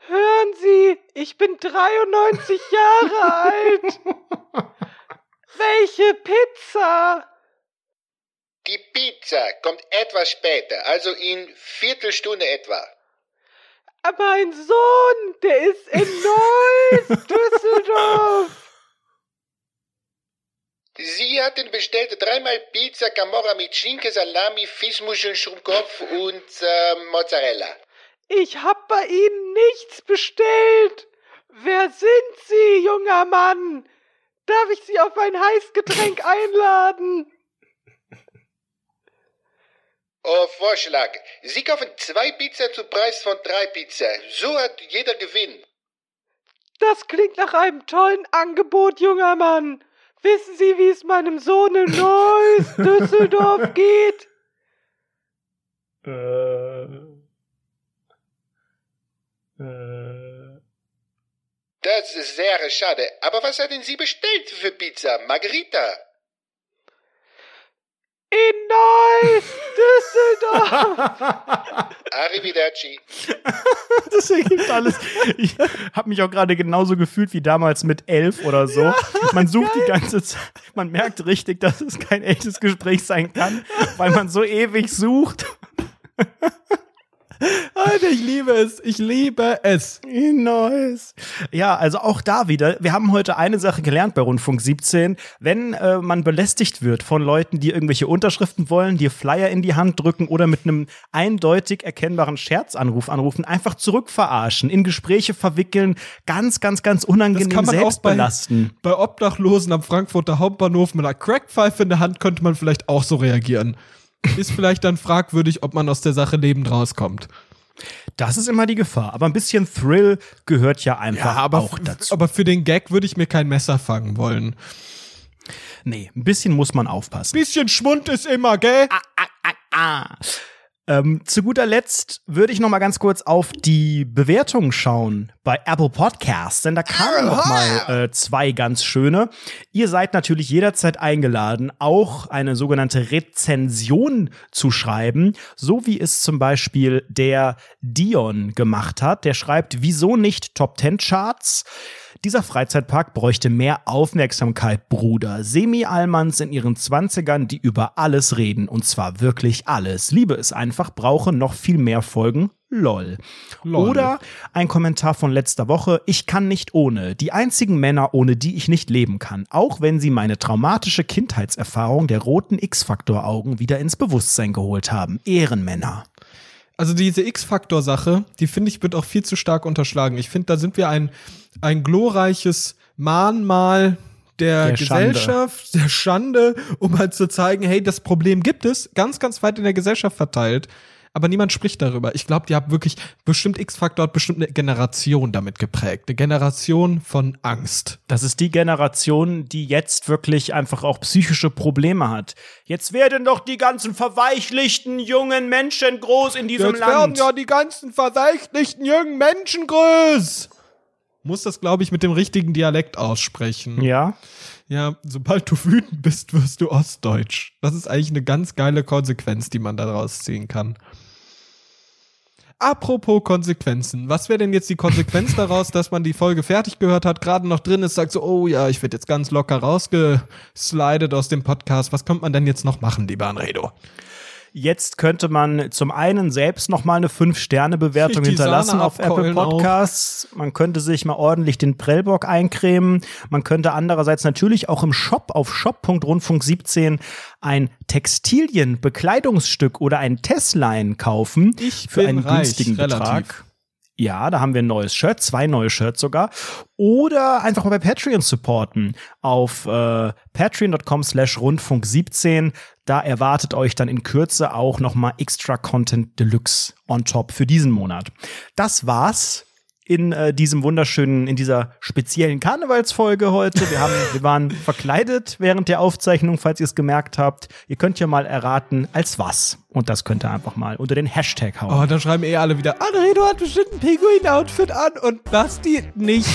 Speaker 1: Hören Sie, ich bin 93 Jahre [LAUGHS] alt. Welche Pizza?
Speaker 3: Die Pizza kommt etwas später, also in Viertelstunde etwa.
Speaker 1: Mein Sohn, der ist in Neuss, Düsseldorf.
Speaker 3: Sie hatten bestellt dreimal Pizza Camorra mit Schinken, Salami, Fischmuscheln, Schrumpkopf und äh, Mozzarella.
Speaker 1: Ich hab bei Ihnen nichts bestellt. Wer sind Sie, junger Mann? Darf ich Sie auf ein Heißgetränk [LAUGHS] einladen?
Speaker 3: Oh, Vorschlag. Sie kaufen zwei Pizzen zum Preis von drei Pizza. So hat jeder Gewinn.
Speaker 1: Das klingt nach einem tollen Angebot, junger Mann. Wissen Sie, wie es meinem Sohn in Neuss, [LAUGHS] Düsseldorf geht?
Speaker 3: Das ist sehr schade. Aber was hatten Sie bestellt für Pizza? Margarita?
Speaker 1: In Neuss, Düsseldorf. [LAUGHS]
Speaker 3: Arrivederci. [LAUGHS]
Speaker 2: Das ergibt alles. Ich habe mich auch gerade genauso gefühlt wie damals mit elf oder so. man sucht die ganze Zeit, man merkt richtig, dass es kein echtes Gespräch sein kann, weil man so ewig sucht. [LAUGHS]
Speaker 1: Alter, ich liebe es. Ich liebe es.
Speaker 2: Nice. Ja, also auch da wieder. Wir haben heute eine Sache gelernt bei Rundfunk 17. Wenn äh, man belästigt wird von Leuten, die irgendwelche Unterschriften wollen, dir Flyer in die Hand drücken oder mit einem eindeutig erkennbaren Scherzanruf anrufen, einfach zurückverarschen, in Gespräche verwickeln, ganz, ganz, ganz unangenehm
Speaker 1: Das kann man auch
Speaker 2: selbst
Speaker 1: bei,
Speaker 2: belasten.
Speaker 1: bei Obdachlosen am Frankfurter Hauptbahnhof mit einer Crackpfeife in der Hand könnte man vielleicht auch so reagieren. Ist vielleicht dann fragwürdig, ob man aus der Sache lebend rauskommt.
Speaker 2: Das ist immer die Gefahr. Aber ein bisschen Thrill gehört ja einfach auch dazu.
Speaker 1: aber für den Gag würde ich mir kein Messer fangen wollen.
Speaker 2: nee, ein bisschen muss man aufpassen.
Speaker 1: Bisschen Schwund ist immer, gell?
Speaker 2: Ah. Ähm, zu guter Letzt würde ich noch mal ganz kurz auf die Bewertungen schauen bei Apple Podcasts, denn da kamen noch mal äh, zwei ganz schöne. Ihr seid natürlich jederzeit eingeladen, auch eine sogenannte Rezension zu schreiben, so wie es zum Beispiel der Dion gemacht hat. Der schreibt, wieso nicht Top 10 Charts? Dieser Freizeitpark bräuchte mehr Aufmerksamkeit, Bruder. Semi-Almans in ihren Zwanzigern, die über alles reden. Und zwar wirklich alles. Liebe es einfach, brauche noch viel mehr Folgen. Lol.
Speaker 1: Lol.
Speaker 2: Oder ein Kommentar von letzter Woche. Ich kann nicht ohne. Die einzigen Männer, ohne die ich nicht leben kann. Auch wenn sie meine traumatische Kindheitserfahrung der roten X-Faktor-Augen wieder ins Bewusstsein geholt haben. Ehrenmänner.
Speaker 1: Also diese X-Faktor-Sache, die finde ich, wird auch viel zu stark unterschlagen. Ich finde, da sind wir ein, ein glorreiches Mahnmal der,
Speaker 2: Der Schande.
Speaker 1: Gesellschaft, der Schande, um halt zu zeigen, hey, das Problem gibt es, ganz, ganz weit in der Gesellschaft verteilt. Aber niemand spricht darüber. Ich glaube, die haben wirklich bestimmt X-Faktor hat bestimmt eine Generation damit geprägt. Eine Generation von Angst.
Speaker 2: Das ist die Generation, die jetzt wirklich einfach auch psychische Probleme hat. Jetzt werden doch die ganzen verweichlichten jungen Menschen groß in diesem
Speaker 1: Jetzt werden
Speaker 2: Land.
Speaker 1: ja die ganzen verseichtlichten jungen Menschen groß. Muss das, glaube ich, mit dem richtigen Dialekt aussprechen.
Speaker 2: ja.
Speaker 1: Ja, sobald du wütend bist, wirst du Ostdeutsch. Das ist eigentlich eine ganz geile Konsequenz, die man daraus ziehen kann. Apropos Konsequenzen. Was wäre denn jetzt die Konsequenz [LAUGHS] daraus, dass man die Folge fertig gehört hat, gerade noch drin ist, sagt so, oh ja, ich werde jetzt ganz locker rausgeslidet aus dem Podcast. Was könnte man denn jetzt noch machen, lieber Anredo?
Speaker 2: Jetzt könnte man zum einen selbst noch mal eine 5-Sterne-Bewertung
Speaker 1: Die
Speaker 2: hinterlassen auf Apple
Speaker 1: abkeulen auch.
Speaker 2: Podcasts. Man könnte sich mal ordentlich den Prellbock eincremen. Man könnte andererseits natürlich auch im Shop auf shop.rundfunk17 ein Textilien, Bekleidungsstück oder ein Tessline kaufen
Speaker 1: Ich
Speaker 2: für einen
Speaker 1: reich,
Speaker 2: günstigen
Speaker 1: relativ.
Speaker 2: Betrag. Ja, da haben wir ein neues Shirt, zwei neue Shirts sogar. Oder einfach mal bei Patreon supporten auf äh, patreon.com slash rundfunk 17. Da erwartet euch dann in Kürze auch noch mal extra Content Deluxe on top für diesen Monat. Das war's in äh, diesem wunderschönen, in dieser speziellen Karnevalsfolge heute. Wir haben, wir waren [LAUGHS] verkleidet während der Aufzeichnung, falls ihr es gemerkt habt. Ihr könnt ja mal erraten, als was. Und das könnt ihr einfach mal unter den Hashtag hauen.
Speaker 1: Oh, dann schreiben eh alle wieder, Anredo hat bestimmt ein Pinguin-Outfit an und Basti nicht.